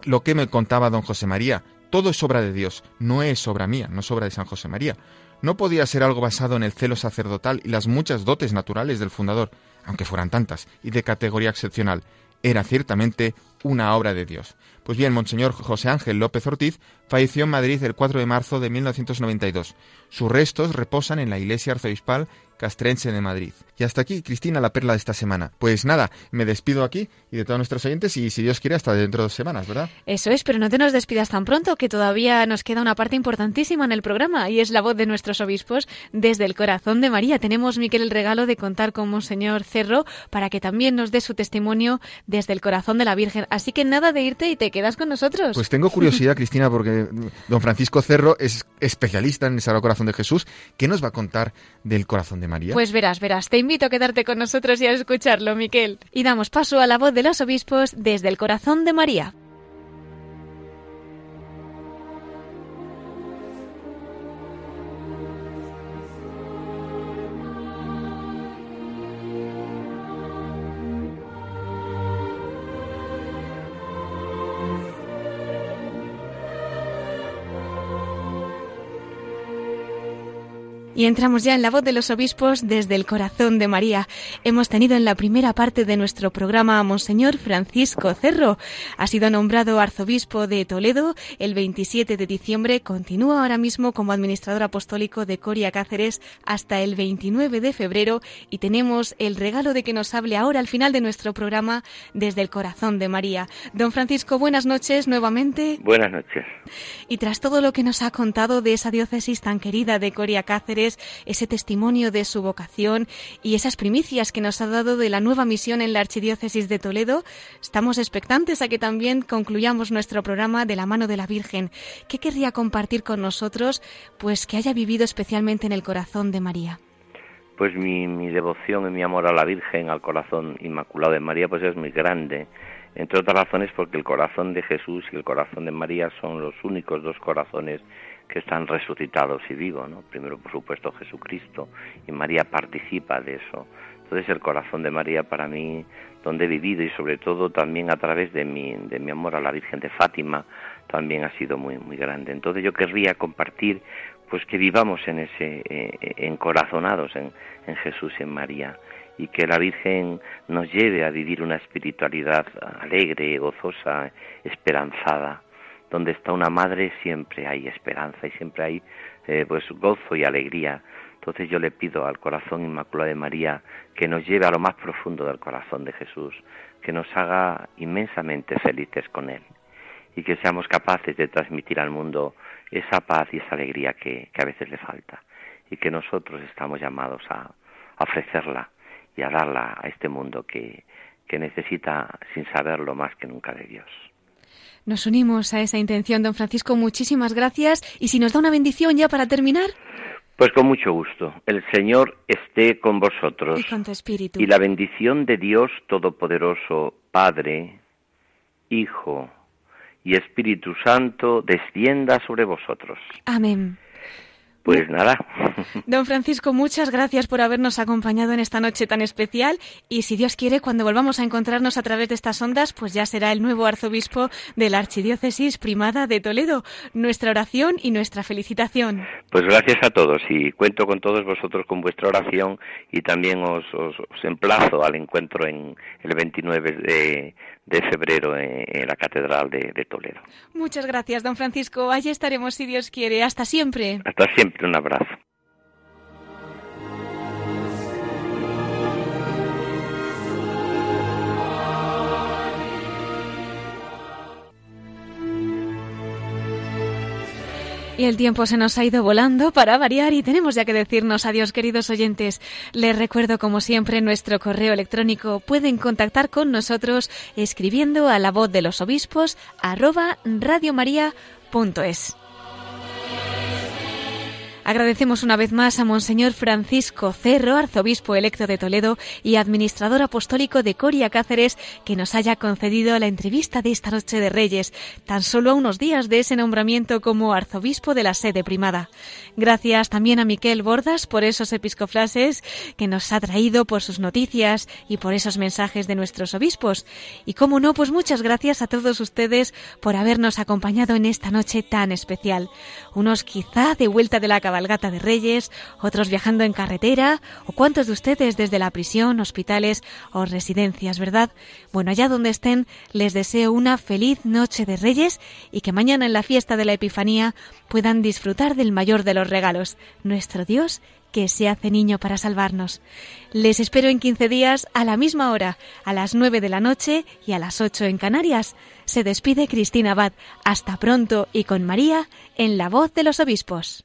lo que me contaba don José María. Todo es obra de Dios, no es obra mía, no es obra de San José María. No podía ser algo basado en el celo sacerdotal y las muchas dotes naturales del fundador, aunque fueran tantas, y de categoría excepcional. Era ciertamente una obra de Dios. Pues bien, Monseñor José Ángel López Ortiz falleció en Madrid el 4 de marzo de 1992. Sus restos reposan en la iglesia arzobispal castrense de Madrid. Y hasta aquí, Cristina, la perla de esta semana. Pues nada, me despido aquí y de todos nuestros oyentes y si Dios quiere hasta dentro de dos semanas, ¿verdad? Eso es, pero no te nos despidas tan pronto, que todavía nos queda una parte importantísima en el programa y es la voz de nuestros obispos desde el corazón de María. Tenemos, Miquel, el regalo de contar con Monseñor Cerro para que también nos dé su testimonio desde el corazón de la Virgen. Así que nada de irte y te quedas con nosotros. Pues tengo curiosidad, Cristina, porque don Francisco Cerro es especialista en el Sagrado Corazón de Jesús. ¿Qué nos va a contar del corazón de María? Pues verás, verás. Te invito a quedarte con nosotros y a escucharlo, Miquel. Y damos paso a la voz de los obispos desde el corazón de María. Y entramos ya en la voz de los obispos desde el corazón de María. Hemos tenido en la primera parte de nuestro programa a Monseñor Francisco Cerro. Ha sido nombrado arzobispo de Toledo el 27 de diciembre. Continúa ahora mismo como administrador apostólico de Coria Cáceres hasta el 29 de febrero. Y tenemos el regalo de que nos hable ahora al final de nuestro programa desde el corazón de María. Don Francisco, buenas noches nuevamente. Buenas noches. Y tras todo lo que nos ha contado de esa diócesis tan querida de Coria Cáceres, ese testimonio de su vocación y esas primicias que nos ha dado de la nueva misión en la Archidiócesis de Toledo. Estamos expectantes a que también concluyamos nuestro programa de la mano de la Virgen. ¿Qué querría compartir con nosotros? Pues que haya vivido especialmente en el corazón de María. Pues mi, mi devoción y mi amor a la Virgen, al corazón inmaculado de María, pues es muy grande entre otras razones porque el corazón de Jesús y el corazón de María son los únicos dos corazones que están resucitados y vivos, ¿no? Primero, por supuesto, Jesucristo, y María participa de eso. Entonces, el corazón de María para mí, donde he vivido y sobre todo también a través de mi, de mi amor a la Virgen de Fátima, también ha sido muy, muy grande. Entonces, yo querría compartir, pues que vivamos en ese, eh, encorazonados en, en Jesús y en María, y que la Virgen nos lleve a vivir una espiritualidad alegre, gozosa, esperanzada donde está una madre siempre hay esperanza y siempre hay eh, pues gozo y alegría. Entonces yo le pido al corazón inmaculado de María que nos lleve a lo más profundo del corazón de Jesús, que nos haga inmensamente felices con Él y que seamos capaces de transmitir al mundo esa paz y esa alegría que, a veces le falta y que nosotros estamos llamados a, ofrecerla y a darla a este mundo que, que necesita sin saberlo más que nunca de Dios. Nos unimos a esa intención, don Francisco. Muchísimas gracias. Y si nos da una bendición ya para terminar. Pues con mucho gusto. El Señor esté con vosotros. Y con tu espíritu. Y la bendición de Dios Todopoderoso, Padre, Hijo y Espíritu Santo, descienda sobre vosotros. Amén. Pues nada. Don Francisco, muchas gracias por habernos acompañado en esta noche tan especial y si Dios quiere, cuando volvamos a encontrarnos a través de estas ondas, pues ya será el nuevo arzobispo de la Archidiócesis Primada de Toledo. Nuestra oración y nuestra felicitación. Pues gracias a todos y cuento con todos vosotros con vuestra oración y también os, os, emplazo al encuentro en el 29 de, de febrero en, la Catedral de, de Toledo. Muchas gracias, don Francisco. Allí estaremos si Dios quiere. Hasta siempre. Hasta siempre un abrazo. Y el tiempo se nos ha ido volando para variar y tenemos ya que decirnos adiós, queridos oyentes. Les recuerdo, como siempre, nuestro correo electrónico. Pueden contactar con nosotros escribiendo a la voz de los obispos arroba radiomaria.es. Agradecemos una vez más a Monseñor Francisco Cerro, arzobispo electo de Toledo y administrador apostólico de Coria Cáceres, que nos haya concedido la entrevista de esta noche de Reyes, tan solo a unos días de ese nombramiento como arzobispo de la sede primada. Gracias también a Miquel Bordas por esos episcoflases que nos ha traído, por sus noticias y por esos mensajes de nuestros obispos. Y como no, pues muchas gracias a todos ustedes por habernos acompañado en esta noche tan especial. Unos quizá de vuelta de la caballería Gata de Reyes, otros viajando en carretera, o cuántos de ustedes desde la prisión, hospitales o residencias, ¿verdad? Bueno, allá donde estén, les deseo una feliz noche de Reyes y que mañana en la fiesta de la Epifanía puedan disfrutar del mayor de los regalos, nuestro Dios que se hace niño para salvarnos. Les espero en 15 días a la misma hora, a las 9 de la noche y a las 8 en Canarias. Se despide Cristina Abad. Hasta pronto y con María en la voz de los obispos.